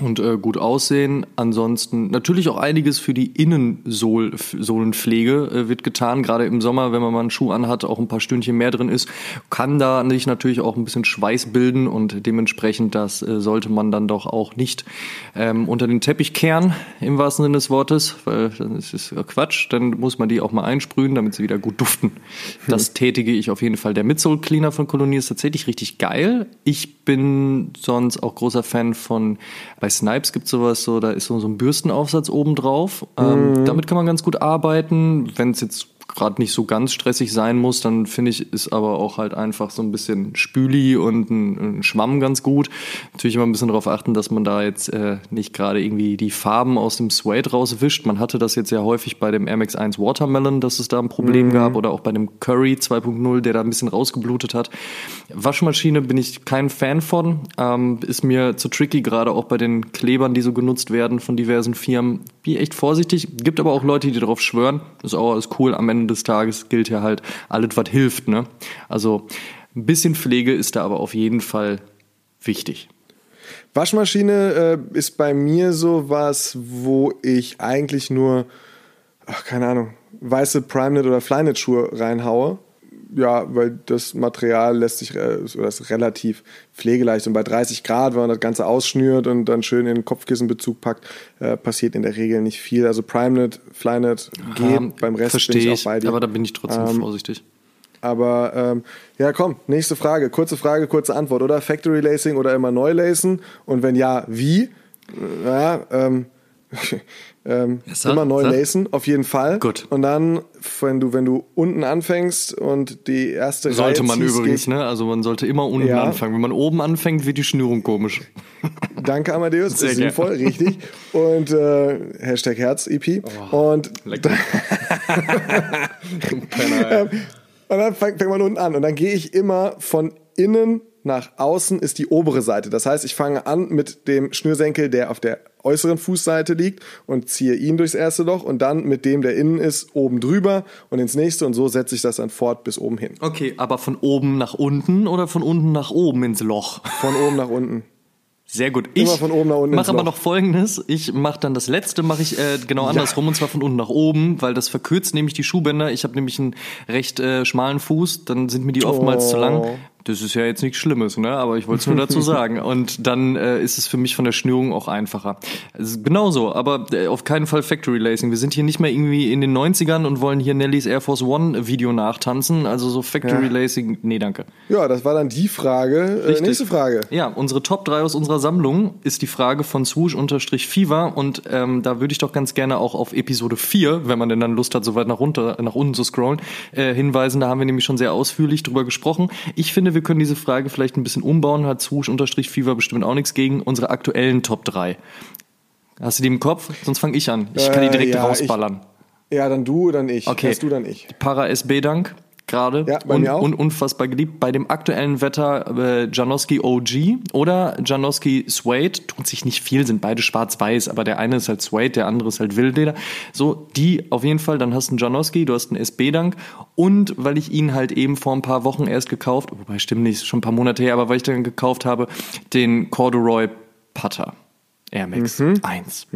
und äh, gut aussehen. Ansonsten natürlich auch einiges für die Innensohlenpflege äh, wird getan. Gerade im Sommer, wenn man mal einen Schuh anhat, auch ein paar Stündchen mehr drin ist, kann da sich natürlich auch ein bisschen Schweiß bilden und dementsprechend das äh, sollte man dann doch auch nicht ähm, unter den Teppich kehren, im wahrsten Sinne des Wortes, weil dann ist Quatsch. Dann muss man die auch mal einsprühen, damit sie wieder gut duften. Das tätige ich auf jeden Fall. Der Midsole Cleaner von Kolonie ist tatsächlich richtig geil. Ich bin sonst auch großer Fan von bei Snipes gibt sowas so, da ist so, so ein Bürstenaufsatz oben drauf. Ähm, damit kann man ganz gut arbeiten. Wenn es jetzt gerade nicht so ganz stressig sein muss, dann finde ich, ist aber auch halt einfach so ein bisschen Spüli und ein, ein Schwamm ganz gut. Natürlich immer ein bisschen darauf achten, dass man da jetzt äh, nicht gerade irgendwie die Farben aus dem Suede rauswischt. Man hatte das jetzt ja häufig bei dem Air Max 1 Watermelon, dass es da ein Problem gab oder auch bei dem Curry 2.0, der da ein bisschen rausgeblutet hat. Waschmaschine bin ich kein Fan von. Ähm, ist mir zu tricky, gerade auch bei den Klebern, die so genutzt werden von diversen Firmen. Bin echt vorsichtig. Gibt aber auch Leute, die darauf schwören. Ist auch alles cool. Am Ende des Tages gilt ja halt alles, was hilft. Ne? Also ein bisschen Pflege ist da aber auf jeden Fall wichtig. Waschmaschine äh, ist bei mir so was, wo ich eigentlich nur, ach, keine Ahnung, weiße Primenet oder Flyknit Schuhe reinhaue. Ja, weil das Material lässt sich äh, oder ist relativ pflegeleicht und bei 30 Grad, wenn man das Ganze ausschnürt und dann schön in den Kopfkissenbezug packt, äh, passiert in der Regel nicht viel. Also Primenet, Flyknit geht, beim Rest bin ich ich, auch bei dir. aber da bin ich trotzdem Ähm, vorsichtig. Aber ähm, ja, komm, nächste Frage. Kurze Frage, kurze Antwort, oder? Factory Lacing oder immer neu lacen? Und wenn ja, wie? Äh, Ja, ähm, ähm, Ja, immer neu lacen, auf jeden Fall. Gut. Und dann, wenn du, wenn du unten anfängst und die erste Sollte Reihe man ziehst, übrigens, ne? Also man sollte immer unten Ja. anfangen. Wenn man oben anfängt, wird die Schnürung komisch. Danke, Amadeus, Sehr ist sinnvoll, richtig. Und äh, Hashtag Herz-EP. und Lecker. Und dann fängt, fängt man unten an. Und dann gehe ich immer von innen nach außen ist die obere Seite. Das heißt, ich fange an mit dem Schnürsenkel, der auf der äußeren Fußseite liegt und ziehe ihn durchs erste Loch und dann mit dem, der innen ist, oben drüber und ins nächste und so setze ich das dann fort bis oben hin. Okay, aber von oben nach unten oder von unten nach oben ins Loch? Von oben nach unten. Sehr gut. Ich mache aber noch Folgendes. Ich mache dann das letzte, mache ich äh, genau andersrum und zwar von unten nach oben, weil das verkürzt nämlich die Schuhbänder. Ich habe nämlich einen recht äh, schmalen Fuß, dann sind mir die oftmals Oh. zu lang. Das ist ja jetzt nichts Schlimmes, ne? aber ich wollte es nur dazu sagen. Und dann äh, ist es für mich von der Schnürung auch einfacher. Also genauso, aber äh, auf keinen Fall Factory Lacing. Wir sind hier nicht mehr irgendwie in den 90ern und wollen hier Nellys Air Force One Video nachtanzen. Also so Factory Ja. Lacing, nee, danke. Ja, das war dann die Frage. Äh, Richtig. nächste Frage. Ja, unsere Top 3 aus unserer Sammlung ist die Frage von Swoosh-Fever und ähm, da würde ich doch ganz gerne auch auf Episode 4, wenn man denn dann Lust hat, so weit nach, runter, nach unten zu scrollen, äh, hinweisen. Da haben wir nämlich schon sehr ausführlich drüber gesprochen. Ich finde, wir können diese Frage vielleicht ein bisschen umbauen, hat Swoosh-Fever bestimmt auch nichts gegen unsere aktuellen Top 3. Hast du die im Kopf? Sonst fange ich an. Ich kann die Äh, direkt ja, rausballern. Ja, dann du, dann ich. Okay. Erst du, dann ich. Para SB Dank gerade Ja, bei und, mir auch. und unfassbar geliebt. Bei dem aktuellen Wetter äh, Janowski OG oder Janowski Suede tut sich nicht viel, sind beide schwarz-weiß, aber der eine ist halt Suede, der andere ist halt Wildleder. So, die auf jeden Fall, dann hast du einen Janowski, du hast einen SB Dank und weil ich ihn halt eben vor ein paar Wochen erst gekauft, wobei stimmt nicht, schon ein paar Monate her, aber weil ich dann gekauft habe, den Corduroy Putter Air Max 1.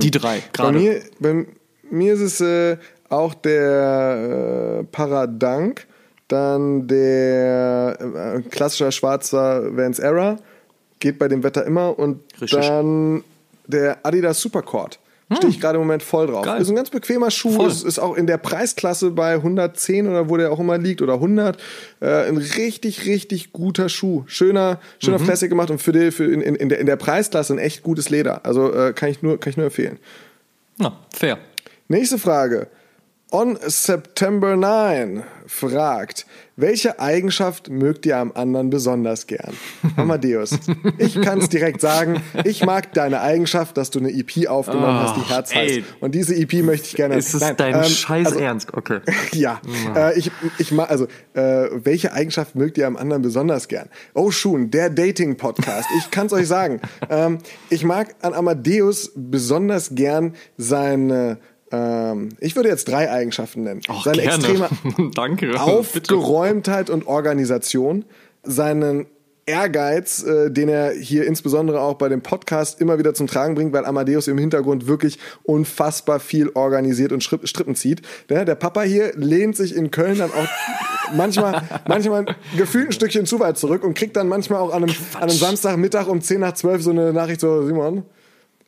Die drei Bei gerade. mir, bei mir ist es äh, auch der äh, Paradank, dann der äh, klassischer schwarzer Vans Era, geht bei dem Wetter immer und Richtig. dann der Adidas Supercord. Stehe ich gerade im Moment voll drauf. Geil. Ist ein ganz bequemer Schuh. Ist, ist auch in der Preisklasse bei 110 oder wo der auch immer liegt oder 100. Äh, ein richtig, richtig guter Schuh. Schöner, schöner Mhm. Plastik gemacht und für, die, für in, in, in, der, in der Preisklasse ein echt gutes Leder. Also äh, kann, ich nur, kann ich nur empfehlen. Na, fair. Nächste Frage. On September 9 fragt, welche Eigenschaft mögt ihr am anderen besonders gern? Amadeus, ich kann es direkt sagen, ich mag deine Eigenschaft, dass du eine EP aufgenommen hast, die Herz heißt. ey. Und diese EP möchte ich gerne... Ist es Nein, dein ähm, Scheiß also- Ernst? Okay. ja, äh, ich, ich mag, also, äh, welche Eigenschaft mögt ihr am anderen besonders gern? Oh, schon, der Dating-Podcast. Ich kann es euch sagen. Ähm, ich mag an Amadeus besonders gern seine, ähm, ich würde jetzt drei Eigenschaften nennen. Och, seine gerne. extreme Danke. Aufgeräumtheit und Organisation, seinen Ehrgeiz, äh, den er hier insbesondere auch bei dem Podcast immer wieder zum Tragen bringt, weil Amadeus im Hintergrund wirklich unfassbar viel organisiert und Strippen zieht. Der, der Papa hier lehnt sich in Köln dann auch manchmal, manchmal gefühlt ein Stückchen zu weit zurück und kriegt dann manchmal auch an einem, an einem Samstagmittag um 10 nach 12 so eine Nachricht so, Simon,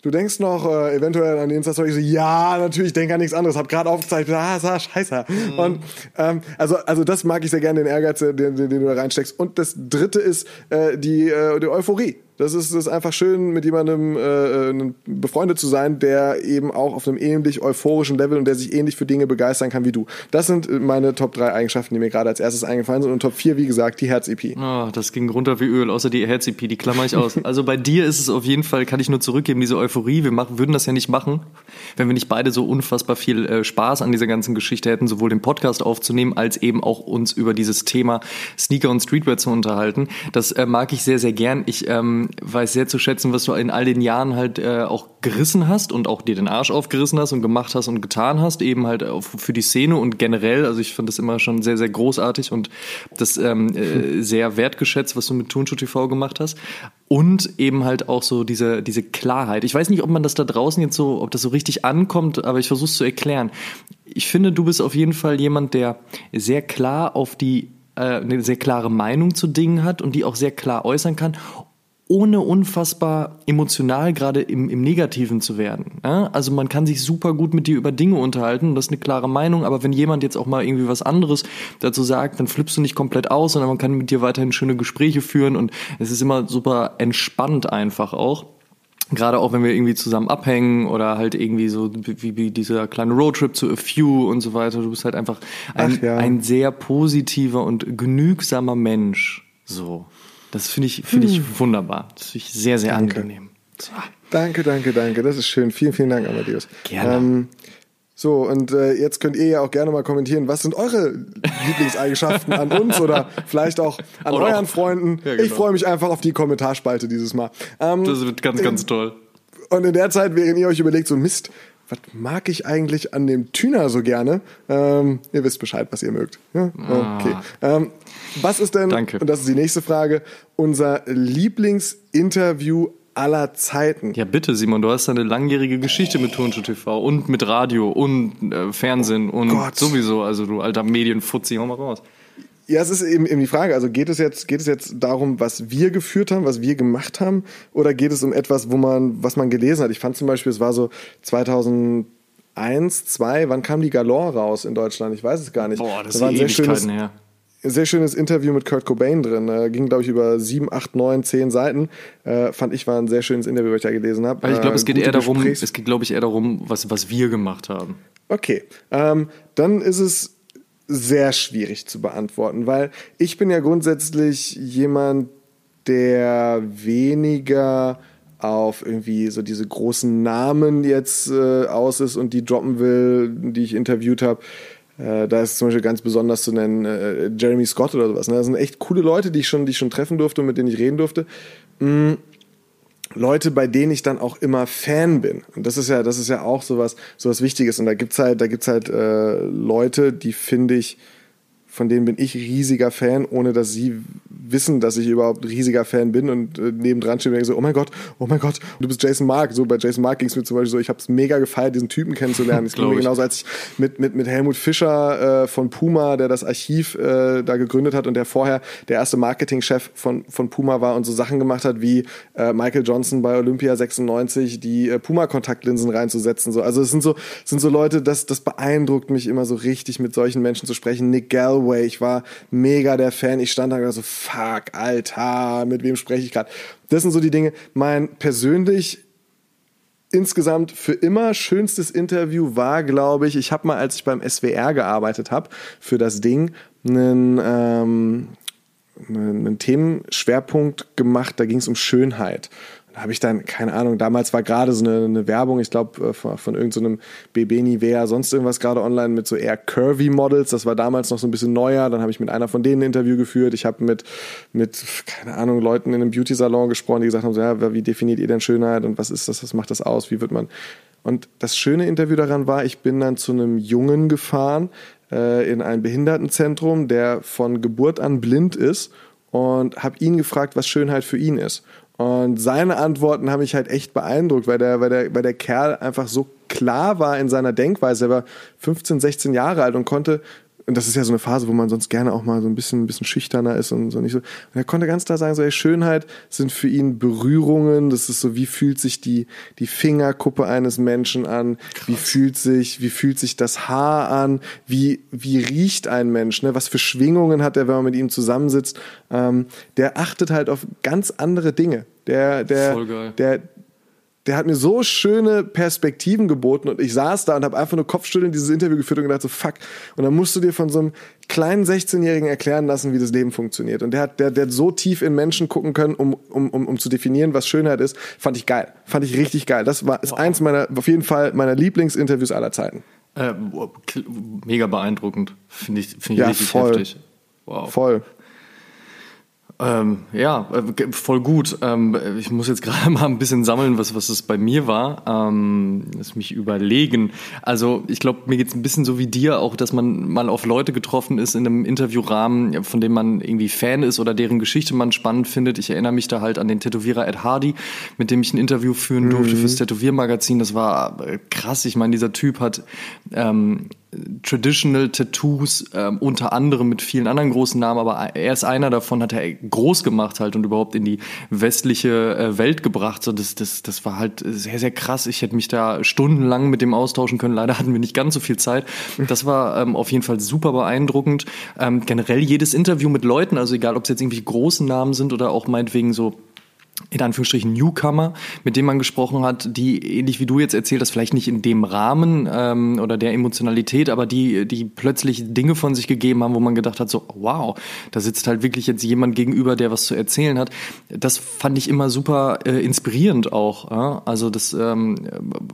Du denkst noch äh, eventuell an die Insta-Story, ich so, ja, natürlich, denke an nichts anderes, hab gerade aufgezeichnet, ah, sah scheiße. Und ähm, also, also das mag ich sehr gerne, den Ehrgeiz, den, den, den du da reinsteckst. Und das dritte ist äh, die, äh, die Euphorie. Das ist, das ist einfach schön, mit jemandem äh, äh, befreundet zu sein, der eben auch auf einem ähnlich euphorischen Level und der sich ähnlich für Dinge begeistern kann wie du. Das sind meine Top 3 Eigenschaften, die mir gerade als erstes eingefallen sind. Und Top 4, wie gesagt, die Herz-EP. Oh, das ging runter wie Öl, außer die Herz-EP, die klammer ich aus. Also bei dir ist es auf jeden Fall, kann ich nur zurückgeben, diese Euphorie. Wir machen, würden das ja nicht machen, wenn wir nicht beide so unfassbar viel äh, Spaß an dieser ganzen Geschichte hätten, sowohl den Podcast aufzunehmen, als eben auch uns über dieses Thema Sneaker und Streetwear zu unterhalten. Das äh, mag ich sehr, sehr gern. Ich ähm, weiß sehr zu schätzen, was du in all den Jahren halt äh, auch gerissen hast und auch dir den Arsch aufgerissen hast und gemacht hast und getan hast, eben halt für die Szene und generell. Also ich fand das immer schon sehr, sehr großartig und das ähm, äh, sehr wertgeschätzt, was du mit Turnschuh TV gemacht hast. Und eben halt auch so diese, diese Klarheit. Ich weiß nicht, ob man das da draußen jetzt so, ob das so richtig ankommt, aber ich versuche es zu erklären. Ich finde, du bist auf jeden Fall jemand, der sehr klar auf die, äh, eine sehr klare Meinung zu Dingen hat und die auch sehr klar äußern kann ohne unfassbar emotional gerade im, im Negativen zu werden. Ja? Also man kann sich super gut mit dir über Dinge unterhalten das ist eine klare Meinung, aber wenn jemand jetzt auch mal irgendwie was anderes dazu sagt, dann flippst du nicht komplett aus, sondern man kann mit dir weiterhin schöne Gespräche führen und es ist immer super entspannt einfach auch. Gerade auch wenn wir irgendwie zusammen abhängen oder halt irgendwie so wie, wie dieser kleine Roadtrip zu A Few und so weiter. Du bist halt einfach ein, ja. ein sehr positiver und genügsamer Mensch. So. Das finde ich, finde ich wunderbar. Das finde ich sehr, sehr Danke. angenehm. So. Danke, danke, danke. Das ist schön. Vielen, vielen Dank, Amadeus. Gerne. Ähm, so, und äh, jetzt könnt ihr ja auch gerne mal kommentieren, was sind eure Lieblingseigenschaften an uns oder vielleicht auch an Oder euren auch- Freunden. Ja, genau. Ich freue mich einfach auf die Kommentarspalte dieses Mal. Ähm, Das wird ganz, ganz toll. und in der Zeit, während ihr euch überlegt, so Mist, was mag ich eigentlich an dem Tüner so gerne? Ähm, ihr wisst Bescheid, was ihr mögt. Ja? Okay. Ähm, was ist denn. Danke. und das ist die nächste Frage, unser Lieblingsinterview aller Zeiten? Ja, bitte, Simon, du hast eine langjährige Geschichte mit Turnschuh TV und mit Radio und äh, Fernsehen und Gott. sowieso. Also du alter Medienfuzzi, hau mal raus. Ja, es ist eben, eben die Frage. Also geht es jetzt, geht es jetzt darum, was wir geführt haben, was wir gemacht haben, oder geht es um etwas, wo man, was man gelesen hat? Ich fand zum Beispiel, es war so 2001, 2, wann kam die Galore raus in Deutschland? Ich weiß es gar nicht. Boah, das da war ein sehr schönes, her. Sehr schönes Interview mit Kurt Cobain drin. Äh, ging, glaube ich, über sieben, acht, neun, zehn Seiten. Äh, fand ich war ein sehr schönes Interview, was ich da gelesen habe. Also ich glaube, es Äh, geht gute eher darum, Gesprächs- es geht, glaube ich, eher darum, was, was wir gemacht haben. Okay, ähm, dann ist es sehr schwierig zu beantworten, weil ich bin ja grundsätzlich jemand, der weniger auf irgendwie so diese großen Namen jetzt äh, aus ist und die droppen will, die ich interviewt habe. Äh, da ist zum Beispiel ganz besonders zu nennen äh, Jeremy Scott oder sowas. Ne? Das sind echt coole Leute, die ich schon, die ich schon treffen durfte und mit denen ich reden durfte. Leute, bei denen ich dann auch immer Fan bin. Und das ist ja, das ist ja auch sowas, sowas Wichtiges. Und da gibt's halt, da gibt's halt äh, Leute, die finde ich, von denen bin ich riesiger Fan, ohne dass sie wissen, dass ich überhaupt riesiger Fan bin und äh, nebendran stehen und denke so, oh mein Gott, oh mein Gott, du bist Jason Mark. So bei Jason Mark ging es mir zum Beispiel so, ich habe es mega gefeiert, diesen Typen kennenzulernen. Es ging mir genauso, als ich mit, mit, mit Helmut Fischer äh, von Puma, der das Archiv äh, da gegründet hat und der vorher der erste Marketingchef von, von Puma war und so Sachen gemacht hat, wie äh, Michael Johnson bei Olympia 96 die äh, Puma-Kontaktlinsen reinzusetzen. So. Also es sind so, sind so Leute, das, das beeindruckt mich immer so richtig, mit solchen Menschen zu sprechen. Nick Galway, ich war mega der Fan. Ich stand da so, fuck, Alter, mit wem spreche ich gerade? Das sind so die Dinge. Mein persönlich insgesamt für immer schönstes Interview war, glaube ich, ich habe mal, als ich beim SWR gearbeitet habe, für das Ding, einen, ähm, einen Themenschwerpunkt gemacht, da ging es um Schönheit. Habe ich dann, keine Ahnung, damals war gerade so eine, eine Werbung, ich glaube, von, von irgendeinem BB Nivea, sonst irgendwas gerade online mit so eher curvy Models. Das war damals noch so ein bisschen neuer. Dann habe ich mit einer von denen ein Interview geführt. Ich habe mit, mit, keine Ahnung, Leuten in einem Beauty-Salon gesprochen, die gesagt haben, so, ja, wie definiert ihr denn Schönheit und was ist das, was macht das aus, wie wird man... Und das schöne Interview daran war, ich bin dann zu einem Jungen gefahren äh, in ein Behindertenzentrum, der von Geburt an blind ist und habe ihn gefragt, was Schönheit für ihn ist. Und seine Antworten haben mich halt echt beeindruckt, weil der, weil der, weil der Kerl einfach so klar war in seiner Denkweise. Er war 15, 16 Jahre alt und konnte, und das ist ja so eine Phase, wo man sonst gerne auch mal so ein bisschen, ein bisschen schüchterner ist und so nicht so. Und er konnte ganz klar sagen, so, ey, Schönheit sind für ihn Berührungen. Das ist so, wie fühlt sich die, die Fingerkuppe eines Menschen an? Wie fühlt sich, wie fühlt sich das Haar an? Wie, wie riecht ein Mensch? Ne? Was für Schwingungen hat er, wenn man mit ihm zusammensitzt? Ähm, der achtet halt auf ganz andere Dinge. Der, der, Voll geil. der, der hat mir so schöne Perspektiven geboten und ich saß da und habe einfach nur kopfschüttelnd dieses Interview geführt und gedacht so fuck und dann musst du dir von so einem kleinen 16-Jährigen erklären lassen, wie das Leben funktioniert und der hat der, der hat so tief in Menschen gucken können, um, um, um, um zu definieren, was Schönheit ist, fand ich geil, fand ich richtig geil. Das war ist eins meiner auf jeden Fall meiner Lieblingsinterviews aller Zeiten. Äh, mega beeindruckend. Finde ich, finde ich Ja, richtig voll. heftig. Wow. Voll. Ähm, ja, äh, voll gut. Ähm, ich muss jetzt gerade mal ein bisschen sammeln, was, was es bei mir war. Ähm, lass mich überlegen. Also ich glaube, mir geht's ein bisschen so wie dir, auch dass man mal auf Leute getroffen ist in einem Interviewrahmen, von dem man irgendwie Fan ist oder deren Geschichte man spannend findet. Ich erinnere mich da halt an den Tätowierer Ed Hardy, mit dem ich ein Interview führen durfte fürs Tätowiermagazin. Das war äh, krass. Ich meine, dieser Typ hat ähm, Traditional Tattoos, ähm, unter anderem mit vielen anderen großen Namen, aber er ist einer davon, hat er groß gemacht halt und überhaupt in die westliche äh, Welt gebracht. So, das, das, das war halt sehr, sehr krass. Ich hätte mich da stundenlang mit dem austauschen können. Leider hatten wir nicht ganz so viel Zeit. Das war ähm, auf jeden Fall super beeindruckend. Ähm, generell jedes Interview mit Leuten, also egal, ob es jetzt irgendwie große Namen sind oder auch meinetwegen so in Anführungsstrichen Newcomer, mit dem man gesprochen hat, die ähnlich wie du jetzt erzählt hast, vielleicht nicht in dem Rahmen ähm, oder der Emotionalität, aber die, die plötzlich Dinge von sich gegeben haben, wo man gedacht hat, so wow, da sitzt halt wirklich jetzt jemand gegenüber, der was zu erzählen hat. Das fand ich immer super äh, inspirierend auch. Ja? Also das ähm,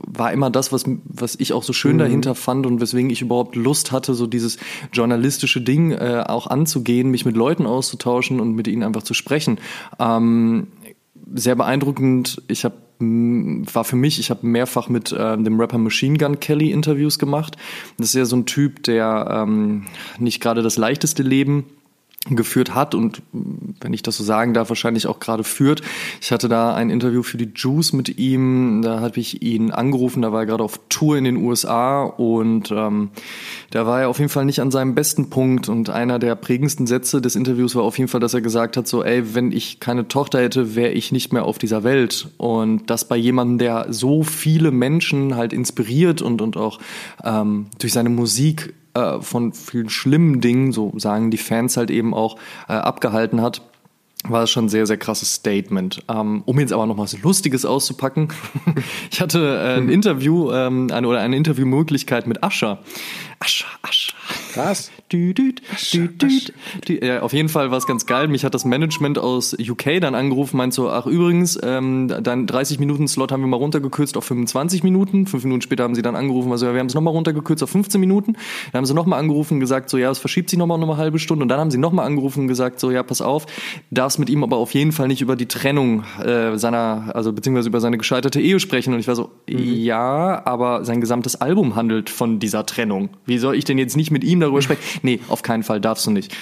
war immer das, was, was ich auch so schön dahinter fand und weswegen ich überhaupt Lust hatte, so dieses journalistische Ding äh, auch anzugehen, mich mit Leuten auszutauschen und mit ihnen einfach zu sprechen. Ähm, sehr beeindruckend. Ich habe war für mich, ich habe mehrfach mit äh, dem Rapper Machine Gun Kelly Interviews gemacht. Das ist ja so ein Typ, der ähm, nicht gerade das leichteste Leben geführt hat und wenn ich das so sagen darf, wahrscheinlich auch gerade führt. Ich hatte da ein Interview für die Juice mit ihm, da habe ich ihn angerufen, da war er gerade auf Tour in den USA und ähm, da war er auf jeden Fall nicht an seinem besten Punkt. Und einer der prägendsten Sätze des Interviews war auf jeden Fall, dass er gesagt hat, so ey, wenn ich keine Tochter hätte, wäre ich nicht mehr auf dieser Welt. Und das bei jemandem, der so viele Menschen halt inspiriert und, und auch ähm, durch seine Musik äh, von vielen schlimmen Dingen, so sagen die Fans halt eben auch, äh, abgehalten hat war das schon ein sehr, sehr krasses Statement. Ähm, um jetzt aber noch was Lustiges auszupacken. ich hatte äh, ein Interview ähm, eine, oder eine Interviewmöglichkeit mit Ascher. Ascher, Ascher. Krass. Dü, dü, dü, dü, dü. Ja, auf jeden Fall war es ganz geil. Mich hat das Management aus UK dann angerufen, meint so, ach übrigens, ähm, dein 30 Minuten Slot haben wir mal runtergekürzt auf 25 Minuten. Fünf Minuten später haben sie dann angerufen, also ja, wir haben es nochmal runtergekürzt auf 15 Minuten. Dann haben sie nochmal angerufen und gesagt, so ja, es verschiebt sich nochmal noch eine halbe Stunde. Und dann haben sie nochmal angerufen und gesagt, so ja, pass auf, darfst mit ihm aber auf jeden Fall nicht über die Trennung äh, seiner, also beziehungsweise über seine gescheiterte Ehe sprechen. Und ich war so, mhm. ja, aber sein gesamtes Album handelt von dieser Trennung. Wie soll ich denn jetzt nicht mit ihm darüber sprechen? Nee, auf keinen Fall darfst du nicht.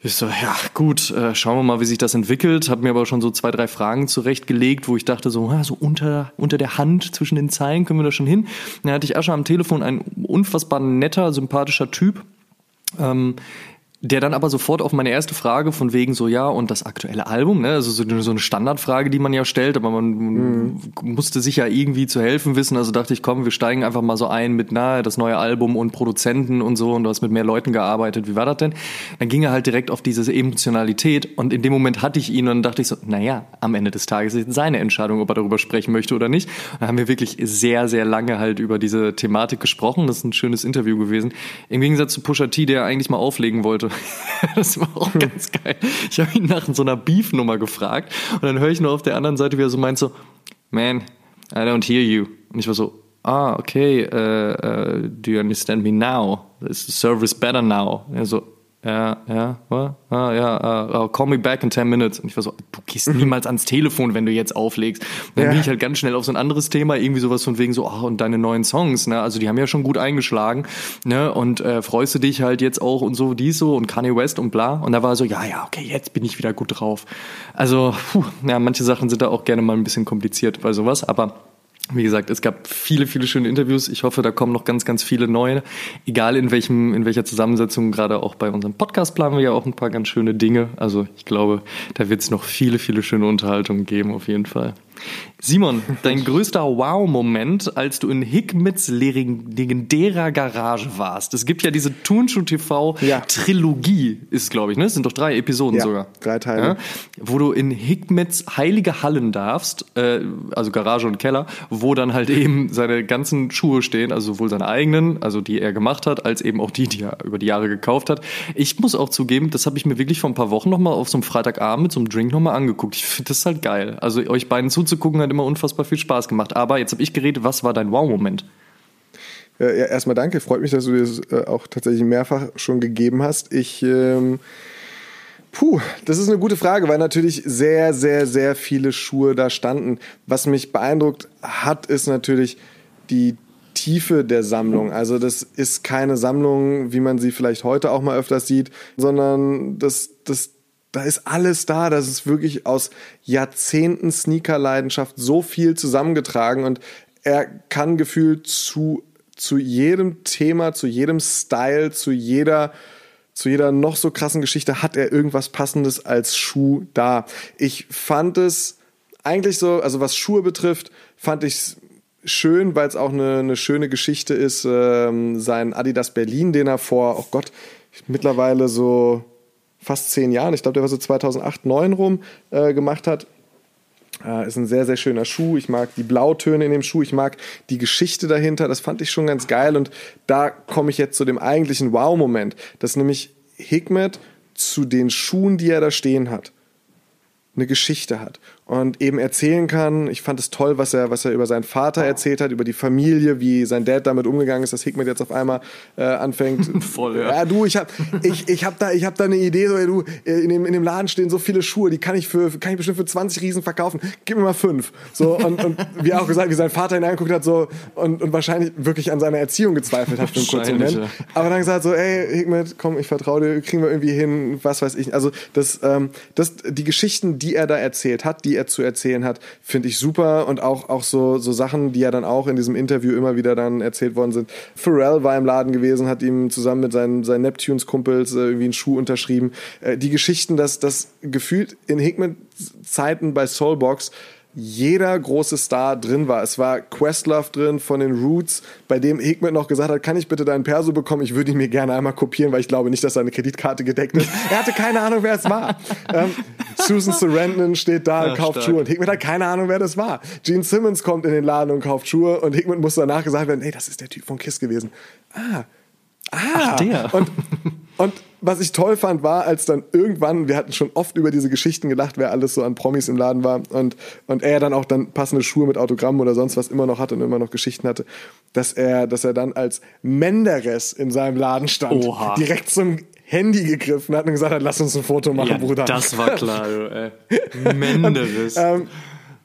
Ich so, ja gut, äh, schauen wir mal, wie sich das entwickelt. Habe mir aber schon so zwei, drei Fragen zurechtgelegt, wo ich dachte so, ah, so unter, unter der Hand zwischen den Zeilen können wir da schon hin. Dann hatte ich Ascha am Telefon, ein unfassbar netter, sympathischer Typ. Ähm, der dann aber sofort auf meine erste Frage von wegen so, ja, und das aktuelle Album, ne, also so, so eine Standardfrage, die man ja stellt, aber man mhm. musste sich ja irgendwie zu helfen wissen, also dachte ich, komm, wir steigen einfach mal so ein mit, na, das neue Album und Produzenten und so und du hast mit mehr Leuten gearbeitet, wie war das denn? Dann ging er halt direkt auf diese Emotionalität und in dem Moment hatte ich ihn und dann dachte ich so, naja, am Ende des Tages ist seine Entscheidung, ob er darüber sprechen möchte oder nicht. Dann haben wir wirklich sehr, sehr lange halt über diese Thematik gesprochen, das ist ein schönes Interview gewesen. Im Gegensatz zu Pusha T, der eigentlich mal auflegen wollte, das war auch ganz geil. Ich habe ihn nach so einer Beef-Nummer gefragt und dann höre ich nur auf der anderen Seite, wie er so meint so, man, I don't hear you. Und ich war so, ah, okay, uh, uh, do you understand me now? Is the service better now? Und er so, ja, ja, what? Ah, ja, uh, call me back in 10 minutes. Und ich war so, du gehst niemals ans Telefon, wenn du jetzt auflegst. Und dann ja. bin ich halt ganz schnell auf so ein anderes Thema, irgendwie sowas von wegen so, ach, und deine neuen Songs, ne? Also die haben ja schon gut eingeschlagen, ne? Und äh, freust du dich halt jetzt auch und so, dies so und Kanye West und bla. Und da war so, ja, ja, okay, jetzt bin ich wieder gut drauf. Also, puh, ja, manche Sachen sind da auch gerne mal ein bisschen kompliziert bei sowas, aber wie gesagt, es gab viele, viele schöne Interviews. Ich hoffe, da kommen noch ganz, ganz viele neue. Egal in welchem, in welcher Zusammensetzung, gerade auch bei unserem Podcast planen wir ja auch ein paar ganz schöne Dinge. Also ich glaube, da wird es noch viele, viele schöne Unterhaltungen geben, auf jeden Fall. Simon, dein größter Wow-Moment, als du in Hickmits legendärer Garage warst. Es gibt ja diese Turnschuh TV. Trilogie, ist glaube ich, ne? Es sind doch drei Episoden ja, sogar. Drei Teile. Ja? Wo du in Hickmits heilige Hallen darfst, äh, also Garage und Keller, wo dann halt eben seine ganzen Schuhe stehen, also sowohl seine eigenen, also die er gemacht hat, als eben auch die, die er über die Jahre gekauft hat. Ich muss auch zugeben, das habe ich mir wirklich vor ein paar Wochen nochmal auf so einem Freitagabend mit so einem Drink nochmal angeguckt. Ich finde das halt geil. Also euch beiden zuzugucken hat immer unfassbar viel Spaß gemacht. Aber jetzt habe ich geredet, was war dein Wow-Moment? Ja, erstmal danke, freut mich, dass du das äh, auch tatsächlich mehrfach schon gegeben hast. Ich, ähm, puh, das ist eine gute Frage, weil natürlich sehr, sehr, sehr viele Schuhe da standen. Was mich beeindruckt hat, ist natürlich die Tiefe der Sammlung. Also das ist keine Sammlung, wie man sie vielleicht heute auch mal öfters sieht, sondern das, das da ist alles da. Das ist wirklich aus Jahrzehnten Sneaker-Leidenschaft so viel zusammengetragen und er kann gefühlt zu, zu jedem Thema, zu jedem Style, zu jeder, zu jeder noch so krassen Geschichte hat er irgendwas Passendes als Schuh da. Ich fand es eigentlich so, also was Schuhe betrifft, fand ich es schön, weil es auch eine, eine schöne Geschichte ist. Ähm, sein Adidas Berlin, den er vor, oh Gott, mittlerweile so fast zehn Jahren, ich glaube, der war so 2008, 2009 rum, äh, gemacht hat. Äh, ist ein sehr, sehr schöner Schuh. Ich mag die Blautöne in dem Schuh. Ich mag die Geschichte dahinter. Das fand ich schon ganz geil. Und da komme ich jetzt zu dem eigentlichen Wow-Moment, dass nämlich Hikmet zu den Schuhen, die er da stehen hat, eine Geschichte hat. Und eben erzählen kann. Ich fand es toll, was er, was er über seinen Vater erzählt hat, über die Familie, wie sein Dad damit umgegangen ist, dass Hickman jetzt auf einmal äh, anfängt. Voll, ja. ja. du, ich hab, ich, ich hab da, ich hab da eine Idee, so, ey, du, äh, in dem, in dem Laden stehen so viele Schuhe, die kann ich für, kann ich bestimmt für 20 Riesen verkaufen. Gib mir mal fünf. So, und, und wie er auch gesagt, wie sein Vater ihn angeguckt hat, so, und, und wahrscheinlich wirklich an seiner Erziehung gezweifelt hat für einen kurzen Moment. ja. Aber dann gesagt so, ey, Hikmet, komm, ich vertraue dir, kriegen wir irgendwie hin, was weiß ich. Also, das, ähm, das, die Geschichten, die er da erzählt hat, die er zu erzählen hat, finde ich super und auch, auch so, so Sachen, die ja dann auch in diesem Interview immer wieder dann erzählt worden sind. Pharrell war im Laden gewesen, hat ihm zusammen mit seinen, seinen Neptunes-Kumpels äh, irgendwie einen Schuh unterschrieben. Äh, die Geschichten, dass das gefühlt in Hickman-Zeiten bei Soulbox jeder große Star drin war. Es war Questlove drin von den Roots, bei dem Hickman noch gesagt hat, kann ich bitte deinen Perso bekommen? Ich würde ihn mir gerne einmal kopieren, weil ich glaube nicht, dass seine Kreditkarte gedeckt ist. Er hatte keine Ahnung, wer es war. ähm, Susan Sarandon steht da und Ja, kauft stark. Schuhe und Hickman hat keine Ahnung, wer das war. Gene Simmons kommt in den Laden und kauft Schuhe und Hickman muss danach gesagt werden, hey, das ist der Typ von Kiss gewesen. Ah, ah. Ach, der. Und, und was ich toll fand, war, als dann irgendwann, wir hatten schon oft über diese Geschichten gelacht, wer alles so an Promis im Laden war und, und er dann auch dann passende Schuhe mit Autogramm oder sonst was immer noch hatte und immer noch Geschichten hatte, dass er, dass er dann als Menderes in seinem Laden stand, Oha. direkt zum Handy gegriffen hat und gesagt hat, lass uns ein Foto machen, Ja, Bruder. das war klar, du, ey. Menderes. Ähm,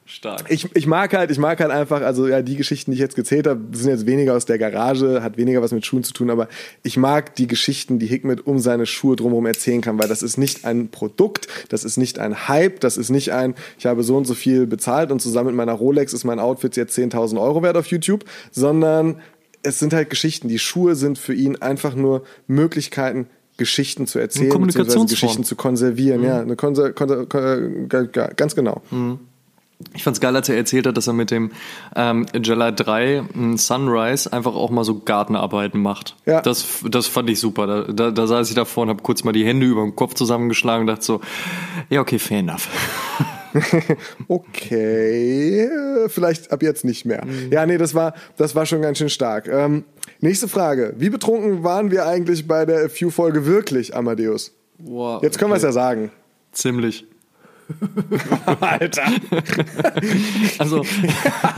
Stark. ich, ich mag halt, ich mag halt einfach, also ja, die Geschichten, die ich jetzt gezählt habe, sind jetzt weniger aus der Garage, hat weniger was mit Schuhen zu tun, aber ich mag die Geschichten, die Hickmet um seine Schuhe drumherum erzählen kann, weil das ist nicht ein Produkt, das ist nicht ein Hype, das ist nicht ein, ich habe so und so viel bezahlt und zusammen mit meiner Rolex ist mein Outfit jetzt 10.000 Euro wert auf YouTube, sondern es sind halt Geschichten. Die Schuhe sind für ihn einfach nur Möglichkeiten, Geschichten zu erzählen, beziehungsweise. Geschichten zu konservieren. Ja, eine Konser Konser Kon äh, ganz genau. Ich fand's geil, als er erzählt hat, dass er mit dem ähm, Jella 3 m, Sunrise einfach auch mal so Gartenarbeiten macht. Ja. Das, das fand ich super. Da, da, da saß ich davor und habe kurz mal die Hände über dem Kopf zusammengeschlagen und dachte so, ja, okay, fair enough. Okay, vielleicht ab jetzt nicht mehr. Ja, nee, das war, das war schon ganz schön stark. Ähm, nächste Frage. Wie betrunken waren wir eigentlich bei der Few-Folge wirklich, Amadeus? Wow, Jetzt können wir es ja sagen. Ziemlich. Alter. Also,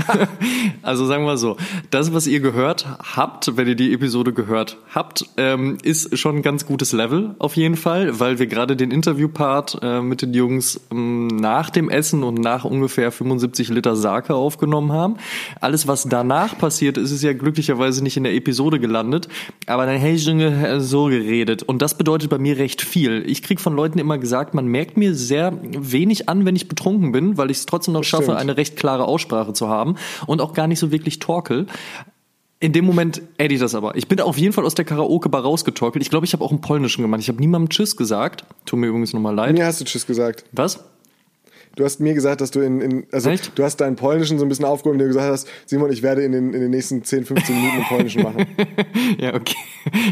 also sagen wir so, das, was ihr gehört habt, wenn ihr die Episode gehört habt, ähm, ist schon ein ganz gutes Level auf jeden Fall, weil wir gerade den Interviewpart äh, mit den Jungs ähm, nach dem Essen und nach ungefähr 75 Liter Sake aufgenommen haben. Alles, was danach passiert ist, ist ja glücklicherweise nicht in der Episode gelandet, aber dann hätte ich so geredet und das bedeutet bei mir recht viel. Ich krieg von Leuten immer gesagt, man merkt mir sehr wenig an, wenn ich betrunken bin, weil ich es trotzdem noch schaffe, stimmt. eine recht klare Aussprache zu haben und auch gar nicht so wirklich torkel. In dem Moment edit das aber. Ich bin auf jeden Fall aus der Karaoke-Bar rausgetorkelt. Ich glaube, ich habe auch einen polnischen gemacht. Ich habe niemandem Tschüss gesagt. Tut mir übrigens nochmal leid. Mir hast du Tschüss gesagt. Was? Du hast mir gesagt, dass du in, in also Echt? du hast deinen Polnischen so ein bisschen aufgehoben, indem du gesagt hast, Simon, ich werde in den, in den nächsten 10, 15 Minuten Polnischen machen. Ja, okay.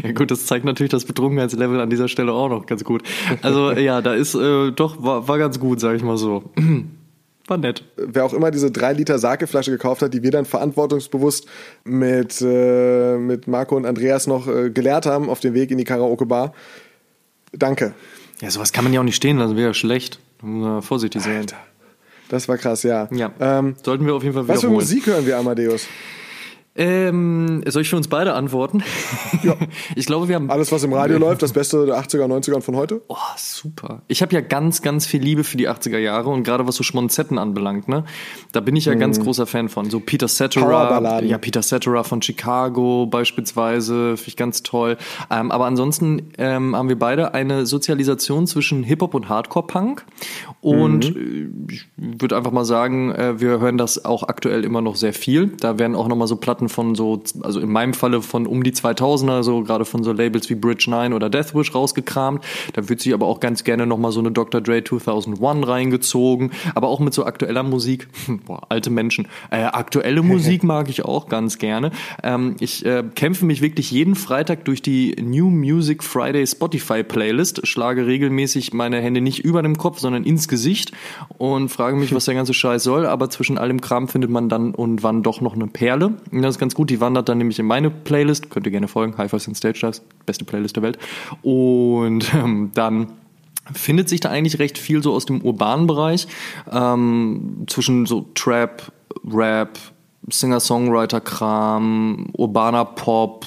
Ja gut, das zeigt natürlich das Betrunkenheitslevel an dieser Stelle auch noch ganz gut. Also ja, da ist äh, doch, war, war ganz gut, sage ich mal so. War nett. wer auch immer diese 3 Liter Sake-Flasche gekauft hat, die wir dann verantwortungsbewusst mit, äh, mit Marco und Andreas noch äh, geleert haben auf dem Weg in die Karaoke-Bar. Danke. Ja, sowas kann man ja auch nicht stehen lassen, wäre ja schlecht. Man vorsichtig sein. Alter. Das war krass, ja. Ja, Ähm, sollten wir auf jeden Fall was für wiederholen. Musik hören wir, Amadeus? Ähm, soll ich für uns beide antworten? Ja. Ich glaube, wir haben Alles, was im Radio läuft, das Beste der 80er, 90er und von heute? Oh, super. Ich habe ja ganz, ganz viel Liebe für die 80er Jahre und gerade was so Schmonzetten anbelangt, ne? Da bin ich ja ganz großer Fan von. So Peter Cetera, ja, Peter Cetera von Chicago beispielsweise, finde ich ganz toll. Ähm, aber ansonsten ähm, haben wir beide eine Sozialisation zwischen Hip-Hop und Hardcore-Punk. Und äh, ich würde einfach mal sagen, äh, wir hören das auch aktuell immer noch sehr viel. Da werden auch nochmal so Platten von so, also in meinem Falle von um die 2000er, so gerade von so Labels wie Bridge 9 oder Deathwish rausgekramt. Da wird sich aber auch ganz gerne nochmal so eine Dr. Dre 2001 reingezogen. Aber auch mit so aktueller Musik. Boah, alte Menschen. Äh, aktuelle Musik mag ich auch ganz gerne. Ähm, ich äh, kämpfe mich wirklich jeden Freitag durch die New Music Friday Spotify Playlist, schlage regelmäßig meine Hände nicht über dem Kopf, sondern ins Gesicht und frage mich, was der ganze Scheiß soll. Aber zwischen allem Kram findet man dann und wann doch noch eine Perle. Das ist ganz gut. Die wandert dann nämlich in meine Playlist. Könnt ihr gerne folgen. High Five and Stage Dives. Beste Playlist der Welt. Und ähm, dann findet sich da eigentlich recht viel so aus dem urbanen Bereich, ähm, zwischen so Trap, Rap, Singer-Songwriter-Kram, urbaner Pop,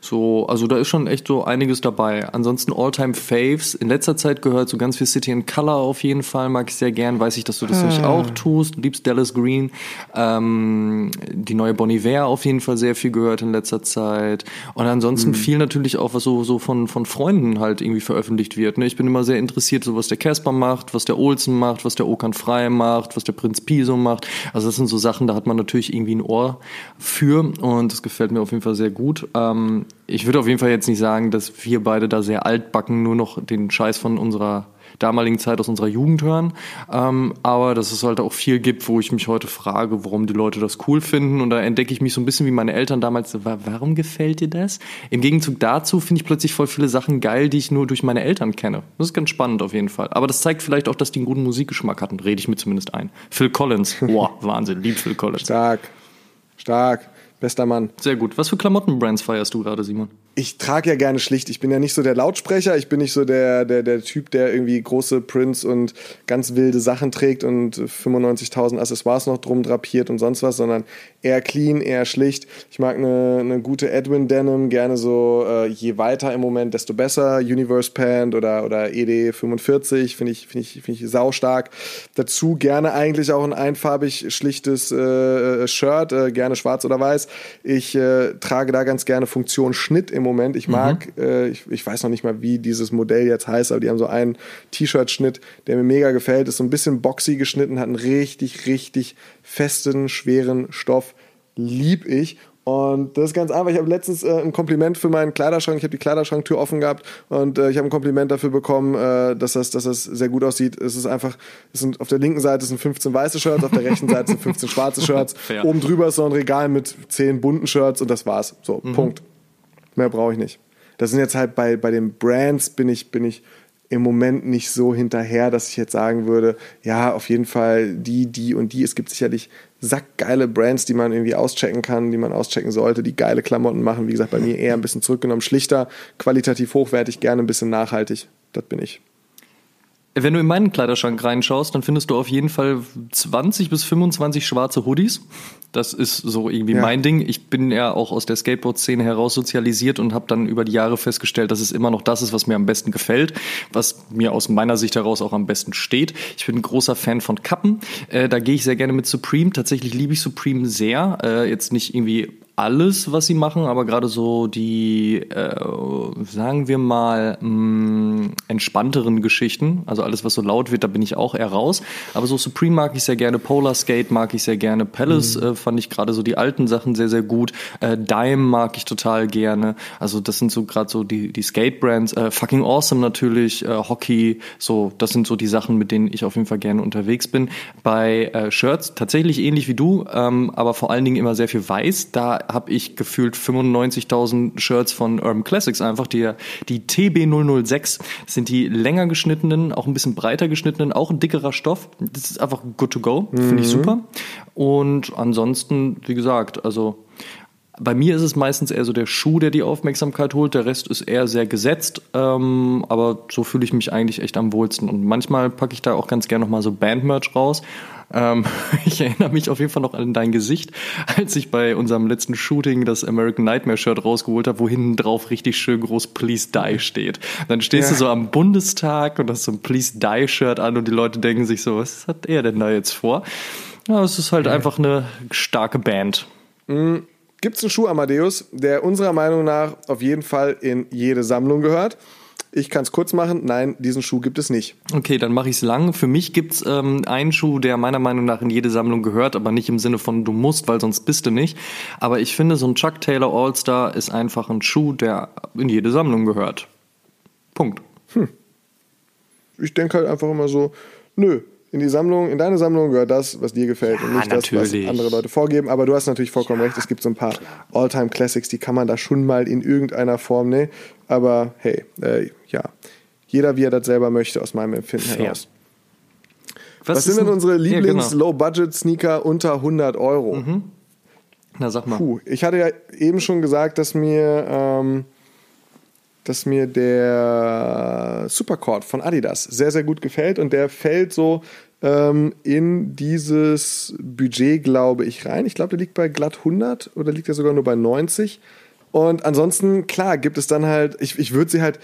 so, also da ist schon echt so einiges dabei. Ansonsten All-Time Faves. In letzter Zeit gehört so ganz viel City in Color auf jeden Fall, mag ich sehr gern. Weiß ich, dass du das ah. auch tust. Liebst Dallas Green. Ähm, die neue Bonnie Iver auf jeden Fall sehr viel gehört in letzter Zeit. Und ansonsten mhm. viel natürlich auch, was so, so von, von Freunden halt irgendwie veröffentlicht wird. Ne? Ich bin immer sehr interessiert, so was der Casper macht, was der Olsen macht, was der Okan Frei macht, was der Prinz Piso macht. Also das sind so Sachen, da hat man natürlich irgendwie ein Ohr für und das gefällt mir auf jeden Fall sehr gut. Ähm, ich würde auf jeden Fall jetzt nicht sagen, dass wir beide da sehr altbacken nur noch den Scheiß von unserer damaligen Zeit aus unserer Jugend hören. Ähm, aber dass es halt auch viel gibt, wo ich mich heute frage, warum die Leute das cool finden. Und da entdecke ich mich so ein bisschen wie meine Eltern damals. Warum gefällt dir das? Im Gegenzug dazu finde ich plötzlich voll viele Sachen geil, die ich nur durch meine Eltern kenne. Das ist ganz spannend auf jeden Fall. Aber das zeigt vielleicht auch, dass die einen guten Musikgeschmack hatten. Rede ich mir zumindest ein. Phil Collins. Boah, Wahnsinn. Lieb Phil Collins. Stark. Stark. Bester Mann. Sehr gut. Was für Klamottenbrands feierst du gerade, Simon? Ich trage ja gerne schlicht. Ich bin ja nicht so der Lautsprecher, ich bin nicht so der, der, der Typ, der irgendwie große Prints und ganz wilde Sachen trägt und 95.000 Accessoires noch drum drapiert und sonst was, sondern eher clean, eher schlicht. Ich mag eine, eine gute Edwin Denim, gerne so äh, je weiter im Moment, desto besser. Universe Pant oder, oder ED45 finde ich, finde ich, finde ich saustark. Dazu gerne eigentlich auch ein einfarbig schlichtes äh, Shirt, äh, gerne schwarz oder weiß. Ich äh, trage da ganz gerne Funktion Schnitt im Moment. Ich mag, mhm. äh, ich, ich weiß noch nicht mal, wie dieses Modell jetzt heißt, aber die haben so einen T-Shirt-Schnitt, der mir mega gefällt. Ist so ein bisschen boxy geschnitten, hat einen richtig, richtig festen, schweren Stoff. Lieb ich. Und das ist ganz einfach. Ich habe letztens äh, ein Kompliment für meinen Kleiderschrank. Ich habe die Kleiderschranktür offen gehabt und äh, ich habe ein Kompliment dafür bekommen, äh, dass, das, dass das sehr gut aussieht. Es ist einfach, es sind auf der linken Seite sind 15 weiße Shirts, auf der rechten Seite sind 15 schwarze Shirts. Oben drüber ist so ein Regal mit 10 bunten Shirts und das war's. So, mhm. Punkt. Mehr brauche ich nicht. Das sind jetzt halt bei, bei den Brands bin ich, bin ich im Moment nicht so hinterher, dass ich jetzt sagen würde, ja, auf jeden Fall die, die und die. Es gibt sicherlich sackgeile Brands, die man irgendwie auschecken kann, die man auschecken sollte, die geile Klamotten machen. Wie gesagt, bei mir eher ein bisschen zurückgenommen, schlichter, qualitativ hochwertig, gerne ein bisschen nachhaltig. Das bin ich. Wenn du in meinen Kleiderschrank reinschaust, dann findest du auf jeden Fall 20 bis 25 schwarze Hoodies. Das ist so irgendwie ja. mein Ding. Ich bin ja auch aus der Skateboard-Szene heraus sozialisiert und habe dann über die Jahre festgestellt, dass es immer noch das ist, was mir am besten gefällt, was mir aus meiner Sicht heraus auch am besten steht. Ich bin ein großer Fan von Kappen. Äh, da gehe ich sehr gerne mit Supreme. Tatsächlich liebe ich Supreme sehr. Äh, jetzt nicht irgendwie alles, was sie machen, aber gerade so die, äh, sagen wir mal, mh, mm, entspannteren Geschichten, also alles, was so laut wird, da bin ich auch eher raus. Aber so Supreme mag ich sehr gerne, Polar Skate mag ich sehr gerne, Palace mhm. äh, fand ich gerade so die alten Sachen sehr, sehr gut, äh, Dime mag ich total gerne. Also das sind so gerade so die, die Skate-Brands, äh, Fucking Awesome natürlich, äh, Hockey, so, das sind so die Sachen, mit denen ich auf jeden Fall gerne unterwegs bin. Bei äh, Shirts tatsächlich ähnlich wie du, ähm, aber vor allen Dingen immer sehr viel weiß. Da habe ich gefühlt 95.000 Shirts von Urban Classics einfach. Die, die TB006 sind die länger geschnittenen, auch ein bisschen breiter geschnittenen, auch ein dickerer Stoff. Das ist einfach good to go. Finde ich mhm. super. Und ansonsten, wie gesagt, also bei mir ist es meistens eher so der Schuh, der die Aufmerksamkeit holt. Der Rest ist eher sehr gesetzt. Ähm, aber so fühle ich mich eigentlich echt am wohlsten. Und manchmal packe ich da auch ganz gerne nochmal so Bandmerch raus. Ähm, ich erinnere mich auf jeden Fall noch an dein Gesicht, als ich bei unserem letzten Shooting das American Nightmare Shirt rausgeholt habe, wo hinten drauf richtig schön groß Please Die steht. Dann stehst ja. du so am Bundestag und hast so ein Please Die Shirt an und die Leute denken sich so, was hat er denn da jetzt vor? Ja, es ist halt ja. einfach eine starke Band. Mhm. Gibt es einen Schuh, Amadeus, der unserer Meinung nach auf jeden Fall in jede Sammlung gehört? Ich kann es kurz machen. Nein, diesen Schuh gibt es nicht. Okay, dann mache ich es lang. Für mich gibt es ähm, einen Schuh, der meiner Meinung nach in jede Sammlung gehört, aber nicht im Sinne von du musst, weil sonst bist du nicht. Aber ich finde, so ein Chuck Taylor All-Star ist einfach ein Schuh, der in jede Sammlung gehört. Punkt. Hm. Ich denke halt einfach immer so, nö, in die Sammlung, in deine Sammlung gehört das, was dir gefällt ja, und nicht natürlich. das, was andere Leute vorgeben. Aber du hast natürlich vollkommen ja, recht, es gibt so ein paar All-Time Classics, die kann man da schon mal in irgendeiner Form, ne? Aber hey, äh, ja, jeder wie er das selber möchte, aus meinem Empfinden Fair. heraus. Was, was sind denn unsere Lieblings-Low-Budget-Sneaker genau. unter 100 Euro? Mhm. Na, sag mal. Puh, ich hatte ja eben schon gesagt, dass mir ähm, dass mir der Supercord von Adidas sehr, sehr gut gefällt und der fällt so ähm, in dieses Budget, glaube ich, rein. Ich glaube, der liegt bei glatt 100 oder liegt er sogar nur bei 90. Und ansonsten, klar, gibt es dann halt, ich, ich würde sie halt,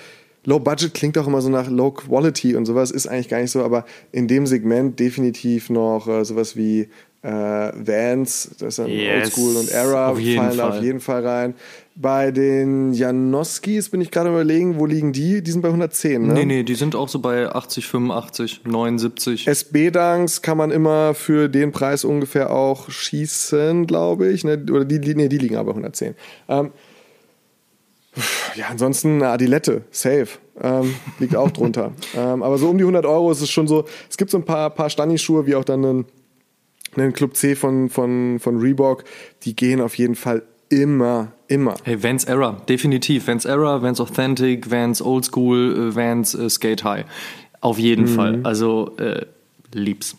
Low Budget klingt auch immer so nach Low Quality und sowas, ist eigentlich gar nicht so, aber in dem Segment definitiv noch äh, sowas wie äh, Vans, das ist dann Yes, Oldschool und Era, fallen da auf Fall. jeden Fall rein. Bei den Janoskis bin ich gerade überlegen, wo liegen die? Die sind bei 110, ne? Nee, nee, die sind auch so bei 80, 85, 79. SB-Dunks kann man immer für den Preis ungefähr auch schießen, glaube ich. Ne? Oder die, nee, die liegen aber 110. Ähm, ja, ansonsten eine Adilette, safe. Ähm, liegt auch drunter. ähm, aber so um die 100 Euro ist es schon so. Es gibt so ein paar, paar Stani-Schuhe, wie auch dann einen, einen Club C von, von, von Reebok. Die gehen auf jeden Fall immer, immer. Hey, Vans Era, definitiv. Vans Era, Vans Authentic, Vans Old School, äh, Vans äh, Skate High. Auf jeden Fall. Also, äh, lieb's.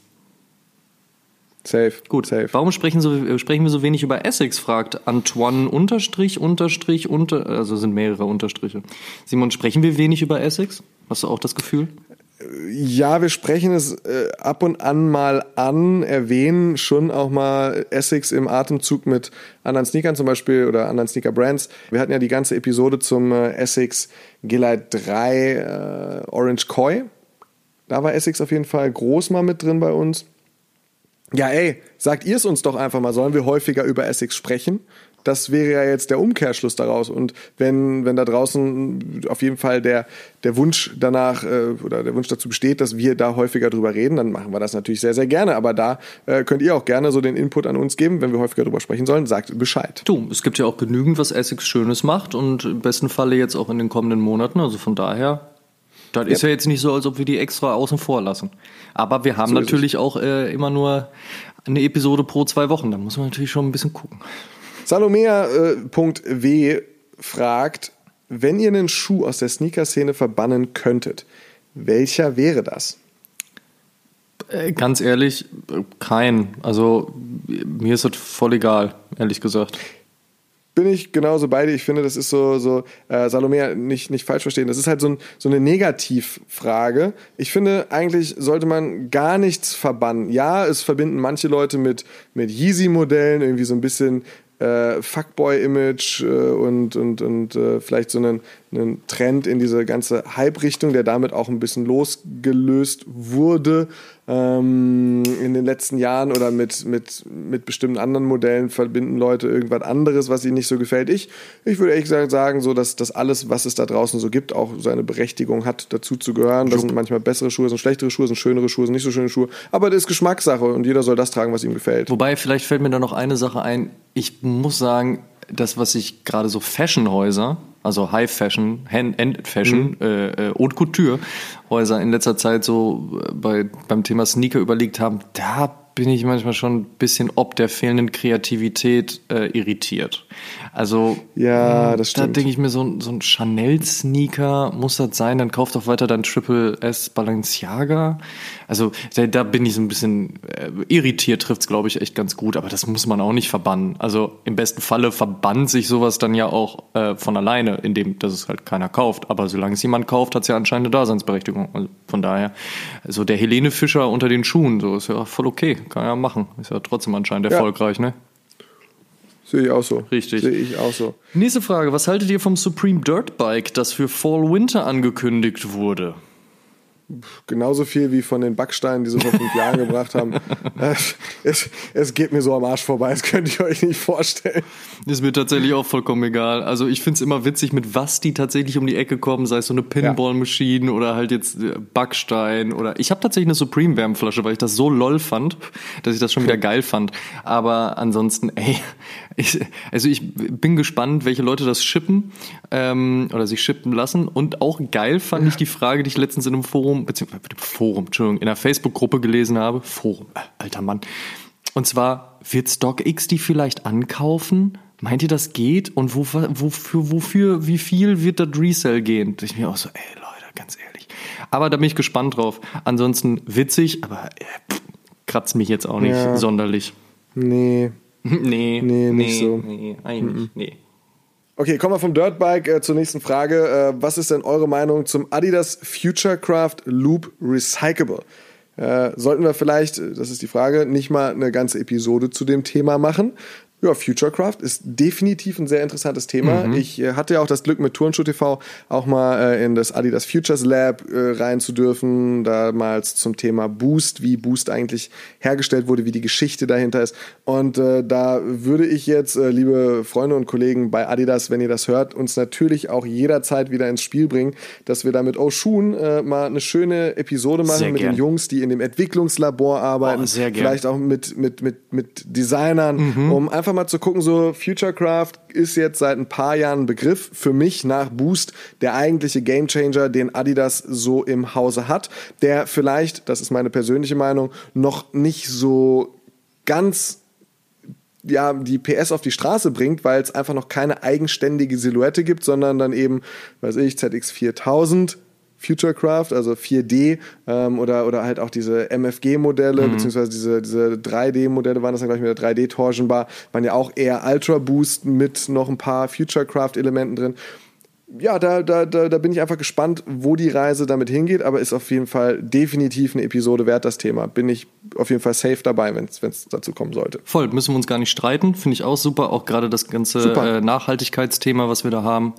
Safe. Gut, safe. warum sprechen, so, äh, sprechen wir so wenig über Essex, fragt Antoine Unterstrich, Unterstrich, unter, also sind mehrere Unterstriche. Simon, sprechen wir wenig über Essex? Hast du auch das Gefühl? Ja, wir sprechen es äh, ab und an mal an, erwähnen schon auch mal Essex im Atemzug mit anderen Sneakern zum Beispiel oder anderen Sneaker-Brands. Wir hatten ja die ganze Episode zum äh, Essex G-Lite 3 äh, Orange Koi. Da war Essex auf jeden Fall groß mal mit drin bei uns. Ja, ey, sagt ihr es uns doch einfach mal. Sollen wir häufiger über Essex sprechen? Das wäre ja jetzt der Umkehrschluss daraus. Und wenn, wenn da draußen auf jeden Fall der, der Wunsch danach äh, oder der Wunsch dazu besteht, dass wir da häufiger drüber reden, dann machen wir das natürlich sehr, sehr gerne. Aber da äh, könnt ihr auch gerne so den Input an uns geben, wenn wir häufiger drüber sprechen sollen. Sagt Bescheid. Du, es gibt ja auch genügend, was Essex Schönes macht und im besten Falle jetzt auch in den kommenden Monaten. Also von daher, das ist ja jetzt nicht so, als ob wir die extra außen vor lassen. Aber wir haben So natürlich auch äh, immer nur eine Episode pro zwei Wochen. Da muss man natürlich schon ein bisschen gucken. Salomea.w fragt, wenn ihr einen Schuh aus der Sneaker-Szene verbannen könntet, welcher wäre das? Äh, ganz ehrlich, äh, kein. Also mir ist das voll egal, ehrlich gesagt. bin ich genauso bei dir. Ich finde, das ist so, so äh, Salome, nicht, nicht falsch verstehen. Das ist halt so, ein, so eine Negativfrage. Ich finde, eigentlich sollte man gar nichts verbannen. Ja, es verbinden manche Leute mit, mit Yeezy-Modellen, irgendwie so ein bisschen äh, Fuckboy-Image äh, und, und, und äh, vielleicht so einen, einen Trend in diese ganze Hype-Richtung, der damit auch ein bisschen losgelöst wurde ähm, in den letzten Jahren oder mit, mit, mit bestimmten anderen Modellen verbinden Leute irgendwas anderes, was ihnen nicht so gefällt. Ich, ich würde ehrlich gesagt sagen, so, dass, dass alles, was es da draußen so gibt, auch seine Berechtigung hat, dazu zu gehören. Das sind manchmal bessere Schuhe, sind schlechtere Schuhe, sind schönere Schuhe, sind nicht so schöne Schuhe. Aber das ist Geschmackssache und jeder soll das tragen, was ihm gefällt. Wobei, vielleicht fällt mir da noch eine Sache ein. Ich muss sagen, das, was ich gerade so Fashionhäuser, also High Fashion, Hand End Fashion, äh, äh, Haute Couture Häuser in letzter Zeit so äh, bei, beim Thema Sneaker überlegt haben, da bin ich manchmal schon ein bisschen ob der fehlenden Kreativität äh, irritiert. Also Ja, das da stimmt. denke ich mir, so, ein- so ein Chanel-Sneaker muss das sein, dann kauft doch weiter dann Triple S Balenciaga. Also da, da bin ich so ein bisschen äh, irritiert, trifft's glaube ich echt ganz gut, aber das muss man auch nicht verbannen. Also im besten Falle verbannt sich sowas dann ja auch äh, von alleine, indem dass es halt keiner kauft. Aber solange es jemand kauft, hat's ja anscheinend eine Daseinsberechtigung. Also von daher, also der Helene Fischer unter den Schuhen, so ist ja voll okay, kann ja machen. Ist ja trotzdem anscheinend Ja. erfolgreich, ne? Sehe ich auch so. Richtig. Sehe ich auch so. Nächste Frage. Was haltet ihr vom Supreme Dirt Bike, das für Fall Winter angekündigt wurde? Genauso viel wie von den Backsteinen, die sie vor fünf Jahren gebracht haben. Äh, Es, es geht mir so am Arsch vorbei, das könnt ihr euch nicht vorstellen. Ist mir tatsächlich auch vollkommen egal. Also ich find's immer witzig, mit was die tatsächlich um die Ecke kommen, sei es so eine Pinball-Maschine oder halt jetzt äh, Backstein oder ich habe tatsächlich eine Supreme-Wärmflasche, weil ich das so lol fand, dass ich das schon wieder geil fand. Aber ansonsten, ey, ich, also ich bin gespannt, welche Leute das shippen ähm, oder sich shippen lassen. Und auch geil fand ich die Frage, die ich letztens in einem Forum, beziehungsweise Forum, Entschuldigung, in einer Facebook-Gruppe gelesen habe. Forum, äh, alter Mann. Und zwar, wird StockX die vielleicht ankaufen? Meint ihr, das geht? Und wo, wofür, wofür, wie viel wird das Resell gehen? Ich mir auch so, ey Leute, ganz ehrlich. Aber da bin ich gespannt drauf. Ansonsten witzig, aber äh, pff, kratzt mich jetzt auch nicht Ja. sonderlich. Nee. nee, Nee, nicht so. Nee, eigentlich, nee. Okay, kommen wir vom Dirtbike äh, zur nächsten Frage. Äh, was ist denn eure Meinung zum Adidas Futurecraft Loop Recyclable? Äh, sollten wir vielleicht, äh, das ist die Frage, nicht mal eine ganze Episode zu dem Thema machen? Ja, Futurecraft ist definitiv ein sehr interessantes Thema. Mhm. Ich äh, hatte ja auch das Glück, mit Turnschuh TV auch mal äh, in das Adidas Futures Lab äh, rein zu dürfen. Damals zum Thema Boost, wie Boost eigentlich hergestellt wurde, wie die Geschichte dahinter ist. Und äh, da würde ich jetzt, äh, liebe Freunde und Kollegen bei Adidas, wenn ihr das hört, uns natürlich auch jederzeit wieder ins Spiel bringen, dass wir da mit Oshun äh, mal eine schöne Episode machen sehr mit gern. den Jungs, die in dem Entwicklungslabor arbeiten. Oh, sehr gern. Vielleicht auch mit, mit, mit, mit Designern, mhm. um einfach mal zu gucken, so Futurecraft ist jetzt seit ein paar Jahren ein Begriff für mich nach Boost der eigentliche Gamechanger, den Adidas so im Hause hat, der vielleicht, das ist meine persönliche Meinung, noch nicht so ganz ja, die PS auf die Straße bringt, weil es einfach noch keine eigenständige Silhouette gibt, sondern dann eben, weiß ich, ZX4000 Futurecraft, also 4D ähm, oder, oder halt auch diese MFG-Modelle, mhm. beziehungsweise diese, diese 3D-Modelle waren das dann gleich mit der 3D-Torsion-Bar, waren ja auch eher Ultra Boost mit noch ein paar Futurecraft-Elementen drin. Ja, da, da, da, da bin ich einfach gespannt, wo die Reise damit hingeht, aber ist auf jeden Fall definitiv eine Episode wert, das Thema. Bin ich auf jeden Fall safe dabei, wenn es dazu kommen sollte. Voll, müssen wir uns gar nicht streiten, finde ich auch super. Auch gerade das ganze äh, Nachhaltigkeitsthema, was wir da haben.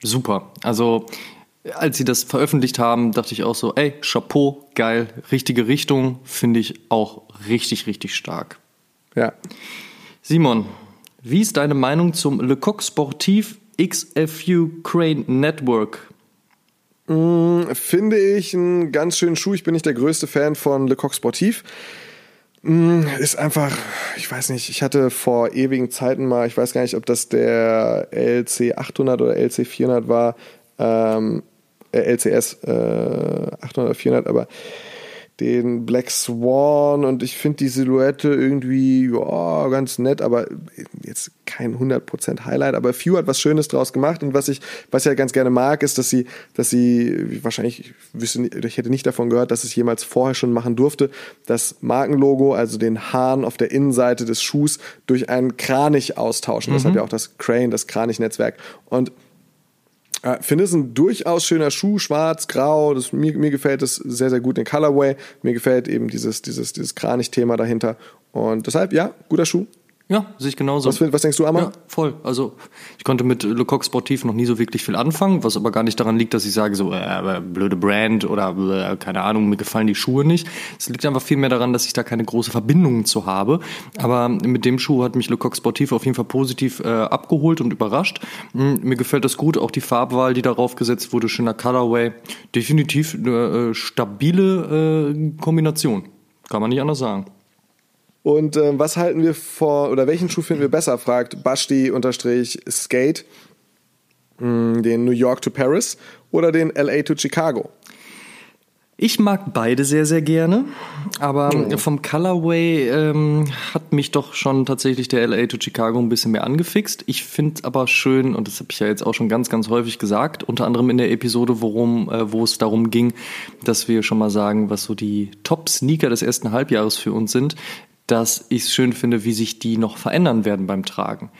Super. Also als sie das veröffentlicht haben, dachte ich auch so, ey, Chapeau, geil, richtige Richtung, finde ich auch richtig, richtig stark. Ja. Simon, wie ist deine Meinung zum Lecoq Sportif XFU Crane Network? Mm, finde ich einen ganz schönen Schuh. Ich bin nicht der größte Fan von Lecoq Sportif. Mm, ist einfach, ich weiß nicht, ich hatte vor ewigen Zeiten mal, ich weiß gar nicht, ob das der LC 800 oder LC 400 war, ähm, äh, LCS äh, 800 oder 400, aber den Black Swan und ich finde die Silhouette irgendwie ja, ganz nett, aber jetzt kein 100% Highlight, aber Few hat was Schönes draus gemacht und was ich was ich ja ganz gerne mag, ist, dass sie dass sie wahrscheinlich ich wüsste ich hätte nicht davon gehört, dass es jemals vorher schon machen durfte, das Markenlogo, also den Hahn auf der Innenseite des Schuhs durch einen Kranich austauschen. Mhm. Deshalb ja auch das Crane, das Kranich-Netzwerk und äh, finde es ein durchaus schöner Schuh, schwarz, grau. Das, mir, mir gefällt es sehr, sehr gut in Colorway. Mir gefällt eben dieses, dieses, dieses Kranich-Thema dahinter. Und deshalb, ja, guter Schuh. Ja, sehe ich genauso. Was, was denkst du, Amma? Ja, voll. Also ich konnte mit Lecoq Sportiv noch nie so wirklich viel anfangen, was aber gar nicht daran liegt, dass ich sage, so äh, blöde Brand oder äh, keine Ahnung, mir gefallen die Schuhe nicht. Es liegt einfach viel mehr daran, dass ich da keine große Verbindung zu habe. Aber mit dem Schuh hat mich Lecoq Sportiv auf jeden Fall positiv äh, abgeholt und überrascht. Mhm, mir gefällt das gut, auch die Farbwahl, die darauf gesetzt wurde, schöner Colorway. Definitiv eine äh, stabile äh, Kombination. Kann man nicht anders sagen. Und äh, was halten wir vor, oder welchen Schuh finden wir besser, fragt Basti-Skate, hm, den New York to Paris oder den LA to Chicago? Ich mag beide sehr, sehr gerne, aber oh. vom Colorway ähm, hat mich doch schon tatsächlich der LA to Chicago ein bisschen mehr angefixt. Ich finde aber schön, und das habe ich ja jetzt auch schon ganz, ganz häufig gesagt, unter anderem in der Episode, worum, äh, wo es darum ging, dass wir schon mal sagen, was so die Top-Sneaker des ersten Halbjahres für uns sind dass ich es schön finde, wie sich die noch verändern werden beim Tragen.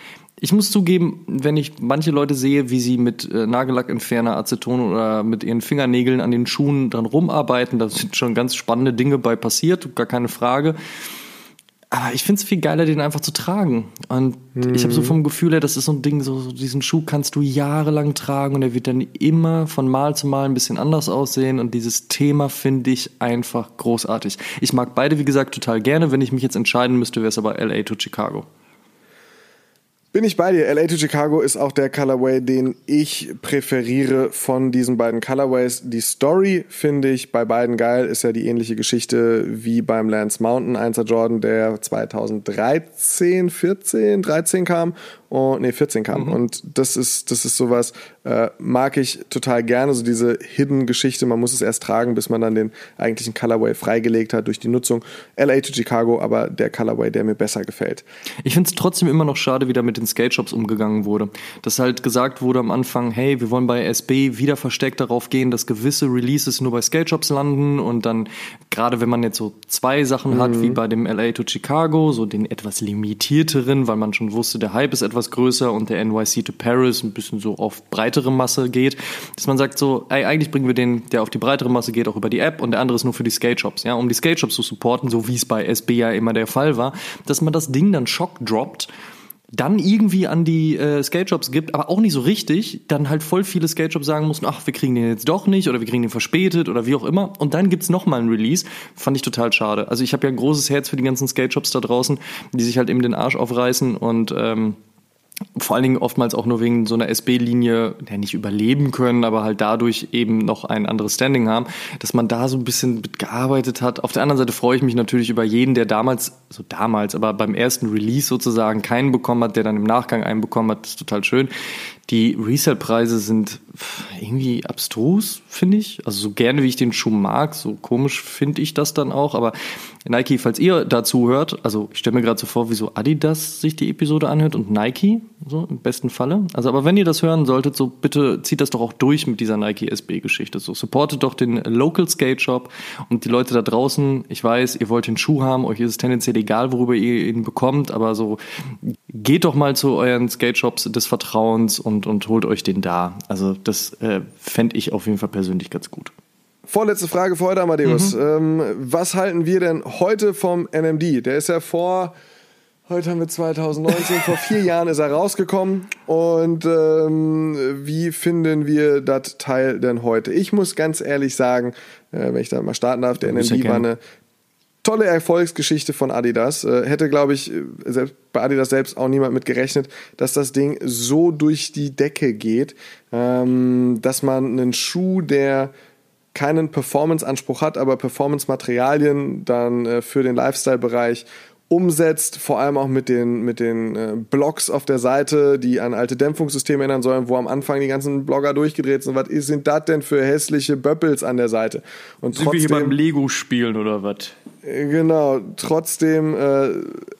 Ich muss zugeben, wenn ich manche Leute sehe, wie sie mit äh, Nagellackentferner, Aceton oder mit ihren Fingernägeln an den Schuhen dann rumarbeiten, da sind schon ganz spannende Dinge bei passiert, gar keine Frage. Aber ich finde es viel geiler, den einfach zu tragen. Und mhm. ich habe so vom Gefühl her, das ist so ein Ding, so, so, diesen Schuh kannst du jahrelang tragen und er wird dann immer von Mal zu Mal ein bisschen anders aussehen. Und dieses Thema finde ich einfach großartig. Ich mag beide, wie gesagt, total gerne. Wenn ich mich jetzt entscheiden müsste, wäre es aber LA to Chicago. Bin ich bei dir. LA to Chicago ist auch der Colorway, den ich präferiere von diesen beiden Colorways. Die Story finde ich bei beiden geil. Ist ja die ähnliche Geschichte wie beim Lance Mountain 1er Jordan, der 2013, 14, 13 kam und nee, 14 kam. Mhm. Und das ist, das ist sowas, äh, mag ich total gerne, so diese Hidden-Geschichte. Man muss es erst tragen, bis man dann den eigentlichen Colorway freigelegt hat durch die Nutzung. LA to Chicago, aber der Colorway, der mir besser gefällt. Ich finde es trotzdem immer noch schade, wie da mit den Skate-Shops umgegangen wurde. Dass halt gesagt wurde am Anfang, hey, wir wollen bei SB wieder versteckt darauf gehen, dass gewisse Releases nur bei Skate-Shops landen und dann, gerade wenn man jetzt so zwei Sachen mhm. hat, wie bei dem LA to Chicago, so den etwas limitierteren, weil man schon wusste, der Hype ist etwas etwas größer und der NYC to Paris ein bisschen so auf breitere Masse geht, dass man sagt so, ey, eigentlich bringen wir den, der auf die breitere Masse geht, auch über die App und der andere ist nur für die Skate Shops, ja, um die Skate Shops zu supporten, so wie es bei SB ja immer der Fall war, dass man das Ding dann Schock droppt dann irgendwie an die äh, Skate-Shops gibt, aber auch nicht so richtig, dann halt voll viele Skate-Shops sagen mussten, ach, wir kriegen den jetzt doch nicht oder wir kriegen den verspätet oder wie auch immer. Und dann gibt's noch mal ein Release. Fand ich total schade. Also ich habe ja ein großes Herz für die ganzen Skate-Shops da draußen, die sich halt eben den Arsch aufreißen und ähm, vor allen Dingen oftmals auch nur wegen so einer SB-Linie ja, nicht überleben können, aber halt dadurch eben noch ein anderes Standing haben, dass man da so ein bisschen mitgearbeitet hat. Auf der anderen Seite freue ich mich natürlich über jeden, der damals, so damals, aber beim ersten Release sozusagen keinen bekommen hat, der dann im Nachgang einen bekommen hat. Das ist total schön. Die Resale-Preise sind irgendwie abstrus, finde ich. Also so gerne wie ich den Schuh mag, so komisch finde ich das dann auch. Aber Nike, falls ihr dazu hört, also ich stelle mir gerade so vor, wieso Adidas sich die Episode anhört und Nike, so im besten Falle. Also aber wenn ihr das hören solltet, so bitte zieht das doch auch durch mit dieser Nike SB-Geschichte. So supportet doch den Local Skate Shop und die Leute da draußen. Ich weiß, ihr wollt den Schuh haben, euch ist es tendenziell egal, worüber ihr ihn bekommt, aber so geht doch mal zu euren Skate Shops des Vertrauens und und, holt euch den da. Also das äh, fände ich auf jeden Fall persönlich ganz gut. Vorletzte Frage für heute, Amadeus. Mhm. Ähm, was halten wir denn heute vom NMD? Der ist ja vor, heute haben wir 2019, vor vier Jahren ist er rausgekommen. Und ähm, wie finden wir das Teil denn heute? Ich muss ganz ehrlich sagen, äh, wenn ich da mal starten darf, der NMD war eine tolle Erfolgsgeschichte von Adidas. Äh, hätte, glaube ich, äh, selbst bei Adidas selbst auch niemand mit gerechnet, dass das Ding so durch die Decke geht, ähm, dass man einen Schuh, der keinen Performance-Anspruch hat, aber Performance-Materialien dann äh, für den Lifestyle-Bereich umsetzt, vor allem auch mit den, mit den äh, Blocks auf der Seite, die an alte Dämpfungssysteme erinnern sollen, wo am Anfang die ganzen Blogger durchgedreht sind. Was sind das denn für hässliche Böppels an der Seite? Und sind trotzdem, wir hier beim Lego-Spielen oder was? Genau, trotzdem äh,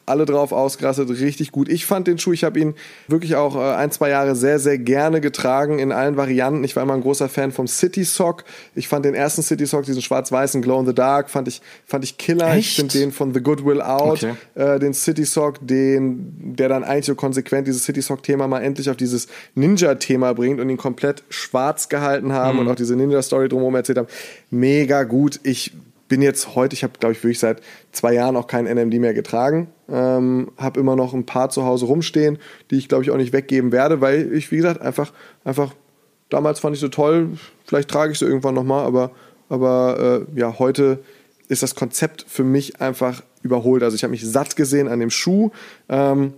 alle drauf ausgerastet, richtig gut. Ich fand den Schuh, ich habe ihn wirklich auch äh, ein, zwei Jahre sehr, sehr gerne getragen in allen Varianten. Ich war immer ein großer Fan vom City Sock. Ich fand den ersten City Sock, diesen schwarz-weißen Glow in the Dark, fand ich, fand ich killer. Echt? Ich finde den von The Goodwill Out, okay. äh, den City Sock, den, der dann eigentlich so konsequent dieses City Sock-Thema mal endlich auf dieses Ninja-Thema bringt und ihn komplett schwarz gehalten haben mhm. und auch diese Ninja-Story drumherum erzählt haben. Mega gut. Ich bin jetzt heute, ich habe, glaube ich, wirklich seit zwei Jahren auch kein NMD mehr getragen. Ähm, habe immer noch ein paar zu Hause rumstehen, die ich, glaube ich, auch nicht weggeben werde, weil ich, wie gesagt, einfach, einfach damals fand ich so toll. Vielleicht trage ich sie irgendwann nochmal, aber, aber äh, ja, heute ist das Konzept für mich einfach überholt. Also ich habe mich satt gesehen an dem Schuh. Ähm,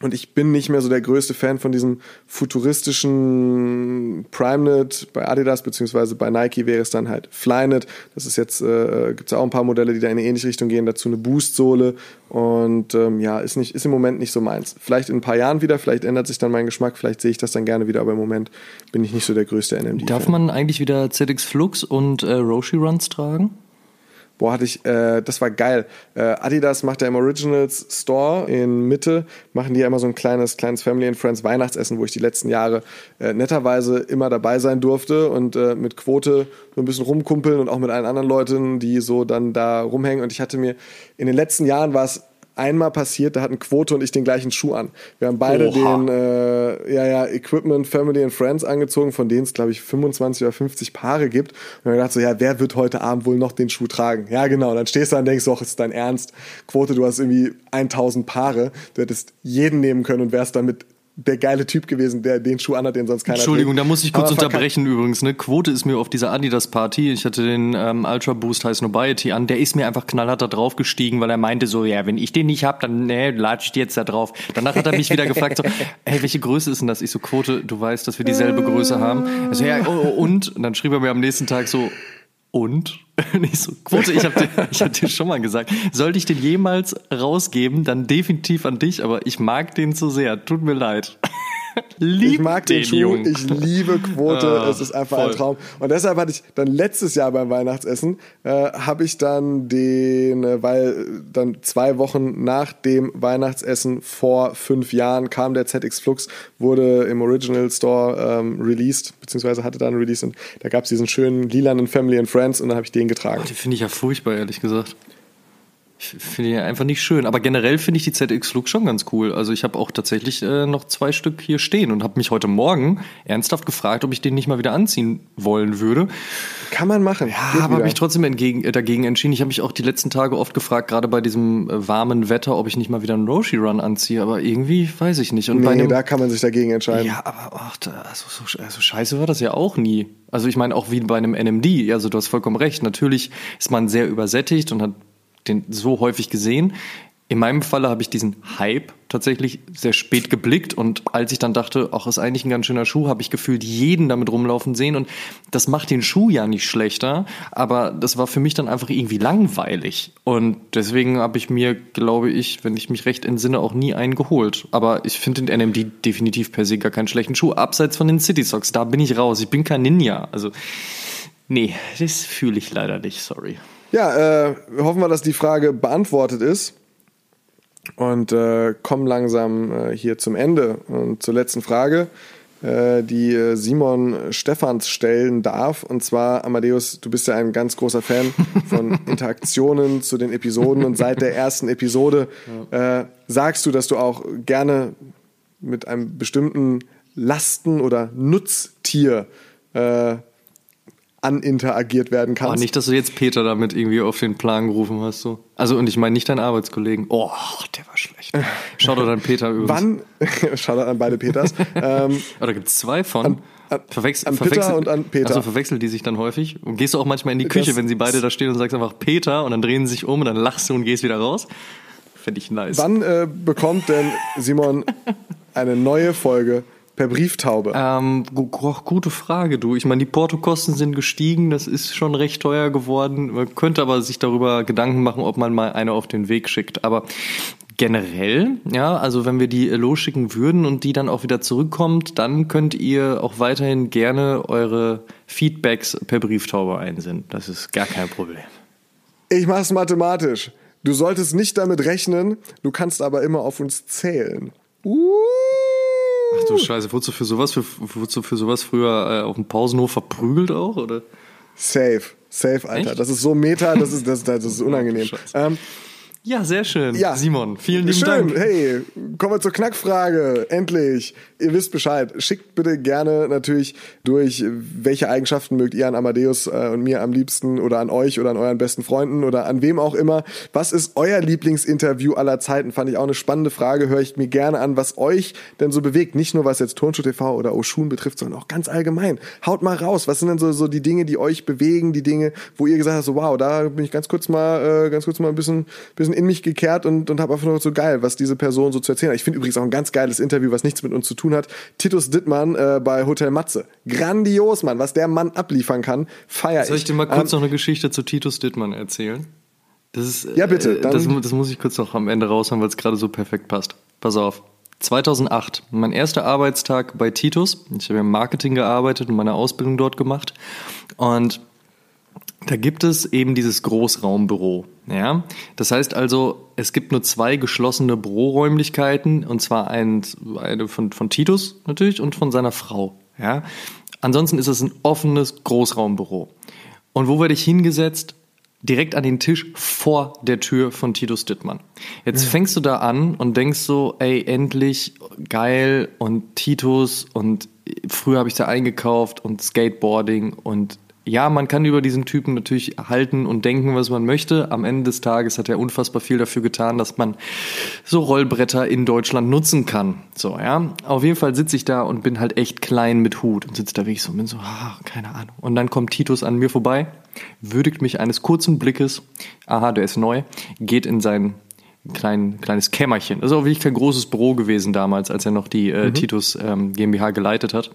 und ich bin nicht mehr so der größte Fan von diesem futuristischen PrimeNet bei Adidas, beziehungsweise bei Nike wäre es dann halt Flynet. Das ist jetzt, äh, gibt es auch ein paar Modelle, die da in eine ähnliche Richtung gehen. Dazu eine Boostsohle. Und ähm, ja, ist, nicht, ist im Moment nicht so meins. Vielleicht in ein paar Jahren wieder, vielleicht ändert sich dann mein Geschmack, vielleicht sehe ich das dann gerne wieder, aber im Moment bin ich nicht so der größte NMD. Darf man eigentlich wieder ZX Flux und äh, Roshi Runs tragen? Boah, hatte ich, äh, das war geil. Äh, Adidas macht ja im Originals Store in Mitte, machen die ja immer so ein kleines, kleines Family and Friends Weihnachtsessen, wo ich die letzten Jahre äh, netterweise immer dabei sein durfte und äh, mit Quote so ein bisschen rumkumpeln und auch mit allen anderen Leuten, die so dann da rumhängen. Und ich hatte mir, in den letzten Jahren war es einmal passiert, da hatten Quote und ich den gleichen Schuh an. Wir haben beide Oha. den äh, ja, ja, Equipment Family and Friends angezogen, von denen es, glaube ich, 25 oder 50 Paare gibt. Und dann gedacht so, ja, wer wird heute Abend wohl noch den Schuh tragen? Ja, genau. Und dann stehst du da und denkst, doch, ist dein Ernst. Quote, du hast irgendwie 1000 Paare. Du hättest jeden nehmen können und wärst damit der geile Typ gewesen, der den Schuh anhat, den sonst keiner Entschuldigung, trägt. da muss ich kurz unterbrechen übrigens. Ne? Quote ist mir auf dieser Adidas-Party, ich hatte den ähm, Ultra Boost High Snobiety an, der ist mir einfach knallhart da drauf gestiegen, weil er meinte so, ja, wenn ich den nicht hab, dann ne, latsch ich jetzt da drauf. Danach hat er mich wieder gefragt, so, hey, welche Größe ist denn das? Ich so, Quote, du weißt, dass wir dieselbe Größe haben. Also, ja, oh, oh, und? Und dann schrieb er mir am nächsten Tag so, und? Nicht so, Quote, ich habe dir, hab dir schon mal gesagt, sollte ich den jemals rausgeben, dann definitiv an dich, aber ich mag den zu sehr. Tut mir leid. Lieb ich mag den, den Schuh, Jungen. ich liebe Quote, ah, es ist einfach voll. ein Traum. Und deshalb hatte ich dann letztes Jahr beim Weihnachtsessen, äh, habe ich dann den, äh, weil dann zwei Wochen nach dem Weihnachtsessen vor fünf Jahren kam der ZX Flux, wurde im Original Store ähm, released, beziehungsweise hatte dann released und da gab es diesen schönen lilanen Family and Friends und dann habe ich den getragen. Oh, den finde ich ja furchtbar, ehrlich gesagt. Finde ich einfach nicht schön. Aber generell finde ich die ZX Look schon ganz cool. Also ich habe auch tatsächlich äh, noch zwei Stück hier stehen und habe mich heute Morgen ernsthaft gefragt, ob ich den nicht mal wieder anziehen wollen würde. Kann man machen. Ja, aber habe mich trotzdem entgegen, äh, dagegen entschieden. Ich habe mich auch die letzten Tage oft gefragt, gerade bei diesem äh, warmen Wetter, ob ich nicht mal wieder einen Roshi Run anziehe. Aber irgendwie weiß ich nicht. Und nee, bei einem, da kann man sich dagegen entscheiden. Ja, aber ach, also, so, also scheiße war das ja auch nie. Also ich meine auch wie bei einem NMD. Also du hast vollkommen recht. Natürlich ist man sehr übersättigt und hat den so häufig gesehen. In meinem Falle habe ich diesen Hype tatsächlich sehr spät geblickt und als ich dann dachte, ach, ist eigentlich ein ganz schöner Schuh, habe ich gefühlt jeden damit rumlaufen sehen und das macht den Schuh ja nicht schlechter, aber das war für mich dann einfach irgendwie langweilig und deswegen habe ich mir, glaube ich, wenn ich mich recht entsinne, auch nie einen geholt. Aber ich finde den NMD definitiv per se gar keinen schlechten Schuh, abseits von den City Socks, da bin ich raus, ich bin kein Ninja, also nee, das fühle ich leider nicht, sorry. Ja, äh, hoffen wir, dass die Frage beantwortet ist. Und äh, kommen langsam äh, hier zum Ende und zur letzten Frage, äh, die äh, Simon Stephans stellen darf. Und zwar, Amadeus, du bist ja ein ganz großer Fan von Interaktionen zu den Episoden. Und seit der ersten Episode äh, sagst du, dass du auch gerne mit einem bestimmten Lasten- oder Nutztier äh, aninteragiert werden kann. Oh, nicht, dass du jetzt Peter damit irgendwie auf den Plan gerufen hast. So. Also, und ich meine nicht deinen Arbeitskollegen. Oh, der war schlecht. Schau doch an Peter übrigens. Wann? Schau doch an beide Peters. ähm, Oder gibt es zwei von? An, an, verwechsel, an verwechsel, und an Peter. Also verwechseln die sich dann häufig? Und gehst du auch manchmal in die Küche, das, wenn sie beide da stehen und sagst einfach Peter und dann drehen sie sich um und dann lachst du und gehst wieder raus? Fände ich nice. Wann äh, bekommt denn Simon eine neue Folge Per Brieftaube? Ähm, gute Frage, du. Ich meine, die Portokosten sind gestiegen, das ist schon recht teuer geworden. Man könnte aber sich darüber Gedanken machen, ob man mal eine auf den Weg schickt. Aber generell, ja, also wenn wir die losschicken würden und die dann auch wieder zurückkommt, dann könnt ihr auch weiterhin gerne eure Feedbacks per Brieftaube einsenden. Das ist gar kein Problem. Ich mach's mathematisch. Du solltest nicht damit rechnen, du kannst aber immer auf uns zählen. Uh. Ach du Scheiße, wurdest du für sowas, für, wurdest du für sowas früher äh, auf dem Pausenhof verprügelt auch, oder? Safe, safe, Alter. Echt? Das ist so meta, das ist, das, das ist unangenehm. Oh, ja, sehr schön. Ja. Simon, vielen lieben schön. Dank. Hey, kommen wir zur Knackfrage. Endlich. Ihr wisst Bescheid. Schickt bitte gerne natürlich durch, welche Eigenschaften mögt ihr an Amadeus äh, und mir am liebsten oder an euch oder an euren besten Freunden oder an wem auch immer. Was ist euer Lieblingsinterview aller Zeiten? Fand ich auch eine spannende Frage. Höre ich mir gerne an, was euch denn so bewegt. Nicht nur was jetzt Turnschuh TV oder Oshun betrifft, sondern auch ganz allgemein. Haut mal raus. Was sind denn so, so die Dinge, die euch bewegen? Die Dinge, wo ihr gesagt habt, so wow, da bin ich ganz kurz mal, äh, ganz kurz mal ein bisschen, bisschen in mich gekehrt und, und habe einfach nur so geil, was diese Person so zu erzählen hat. Ich finde übrigens auch ein ganz geiles Interview, was nichts mit uns zu tun hat. Titus Dittmann äh, bei Hotel Matze. Grandios, Mann, was der Mann abliefern kann. Feier ich. Soll ich dir mal kurz ähm, noch eine Geschichte zu Titus Dittmann erzählen? Das ist, ja, bitte. Äh, das, das muss ich kurz noch am Ende raushauen, weil es gerade so perfekt passt. Pass auf. 2008, mein erster Arbeitstag bei Titus. Ich habe im Marketing gearbeitet und meine Ausbildung dort gemacht. Und da gibt es eben dieses Großraumbüro. Ja? Das heißt also, es gibt nur zwei geschlossene Büroräumlichkeiten, und zwar ein, eine von, von Titus natürlich und von seiner Frau. Ja? Ansonsten ist es ein offenes Großraumbüro. Und wo werde ich hingesetzt? Direkt an den Tisch vor der Tür von Titus Dittmann. Jetzt ja. fängst du da an und denkst so, ey, endlich geil und Titus und früher habe ich da eingekauft und Skateboarding und ja, man kann über diesen Typen natürlich halten und denken, was man möchte. Am Ende des Tages hat er unfassbar viel dafür getan, dass man so Rollbretter in Deutschland nutzen kann. So, ja. Auf jeden Fall sitze ich da und bin halt echt klein mit Hut und sitze da wirklich so und bin so, ah, keine Ahnung. Und dann kommt Titus an mir vorbei, würdigt mich eines kurzen Blickes, aha, der ist neu, geht in sein klein, kleines Kämmerchen. Das ist auch wirklich kein großes Büro gewesen damals, als er noch die äh, mhm. Titus ähm, GmbH geleitet hat.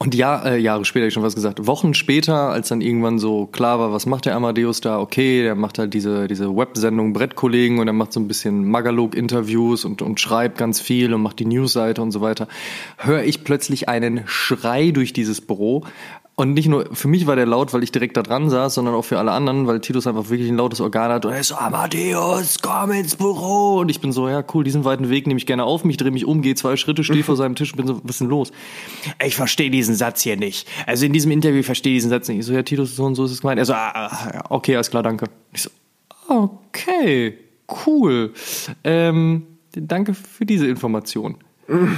Und ja, äh, Jahre später, ich schon was gesagt, Wochen später, als dann irgendwann so klar war, was macht der Amadeus da? Okay, der macht halt diese, diese Websendung Brettkollegen und er macht so ein bisschen Magalog-Interviews und, und schreibt ganz viel und macht die Newsseite und so weiter. Höre ich plötzlich einen Schrei durch dieses Büro. Und nicht nur für mich war der laut, weil ich direkt da dran saß, sondern auch für alle anderen, weil Titus einfach wirklich ein lautes Organ hat. Und er ist so, Amadeus, komm ins Büro. Und ich bin so, ja cool, diesen weiten Weg nehme ich gerne auf mich, drehe mich um, gehe zwei Schritte, stehe vor seinem Tisch und bin so, was ist denn los? Ich verstehe diesen Satz hier nicht. Also in diesem Interview verstehe ich diesen Satz nicht. Ich so, ja Titus, so und so ist es gemeint. Er so, ah, ah okay, alles klar, danke. Ich so, Okay, cool. Ähm, danke für diese Information.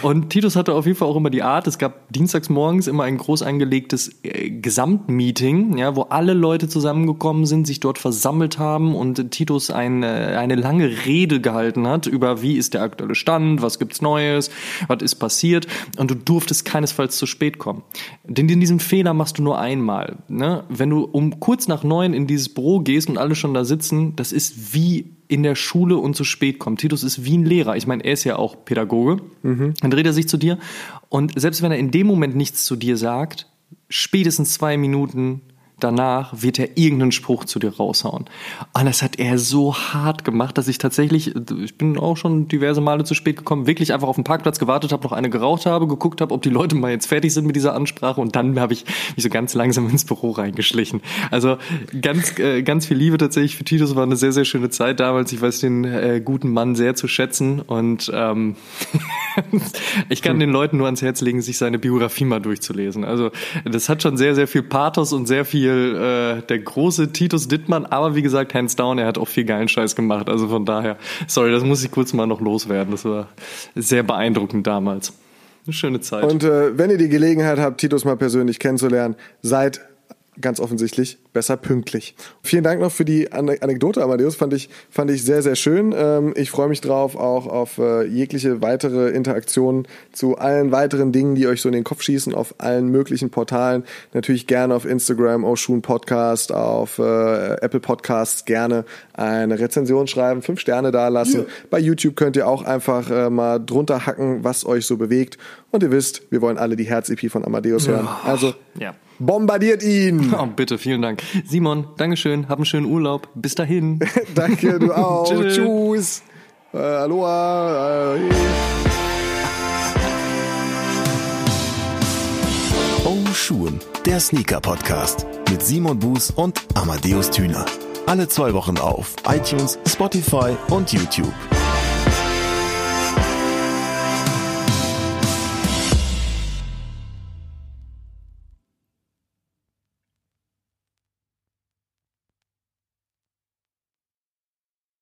Und Titus hatte auf jeden Fall auch immer die Art, es gab dienstags morgens immer ein groß angelegtes äh, Gesamtmeeting, ja, wo alle Leute zusammengekommen sind, sich dort versammelt haben und Titus eine, eine lange Rede gehalten hat über wie ist der aktuelle Stand, was gibt's Neues, was ist passiert und du durftest keinesfalls zu spät kommen. Denn diesen Fehler machst du nur einmal. Ne? Wenn du um kurz nach neun in dieses Büro gehst und alle schon da sitzen, das ist wie in der Schule und zu spät kommt. Titus ist wie ein Lehrer. Ich meine, er ist ja auch Pädagoge. Mhm. Dann dreht er sich zu dir und selbst wenn er in dem Moment nichts zu dir sagt, spätestens zwei Minuten danach wird er irgendeinen Spruch zu dir raushauen. Und das hat er so hart gemacht, dass ich tatsächlich, ich bin auch schon diverse Male zu spät gekommen, wirklich einfach auf dem Parkplatz gewartet habe, noch eine geraucht habe, geguckt habe, ob die Leute mal jetzt fertig sind mit dieser Ansprache und dann habe ich mich so ganz langsam ins Büro reingeschlichen. Also ganz, äh, ganz viel Liebe tatsächlich für Titus, war eine sehr, sehr schöne Zeit damals. Ich weiß den äh, guten Mann sehr zu schätzen und ähm, ich kann den Leuten nur ans Herz legen, sich seine Biografie mal durchzulesen. Also das hat schon sehr, sehr viel Pathos und sehr viel äh, der große Titus Dittmann, aber wie gesagt, hands down, er hat auch viel geilen Scheiß gemacht. Also von daher, sorry, das muss ich kurz mal noch loswerden. Das war sehr beeindruckend damals. Eine schöne Zeit. Und äh, wenn ihr die Gelegenheit habt, Titus mal persönlich kennenzulernen, seid ganz offensichtlich besser pünktlich. Vielen Dank noch für die Anekdote, Amadeus. Fand ich, fand ich sehr, sehr schön. Ähm, ich freue mich drauf, auch auf äh, jegliche weitere Interaktionen zu allen weiteren Dingen, die euch so in den Kopf schießen, auf allen möglichen Portalen. Natürlich gerne auf Instagram, Oshun Podcast, auf äh, Apple Podcasts gerne eine Rezension schreiben, fünf Sterne da lassen. Ja. Bei YouTube könnt ihr auch einfach äh, mal drunter hacken, was euch so bewegt. Und ihr wisst, wir wollen alle die Herz-EP von Amadeus hören. Also, ja. Bombardiert ihn! Oh, bitte, vielen Dank. Simon, Dankeschön, hab einen schönen Urlaub. Bis dahin. Danke, du auch. Tschüss. Äh, aloha. Äh, oh Schuhen, der Sneaker-Podcast mit Simon Buß und Amadeus Thüner. Alle zwei Wochen auf iTunes, Spotify und YouTube.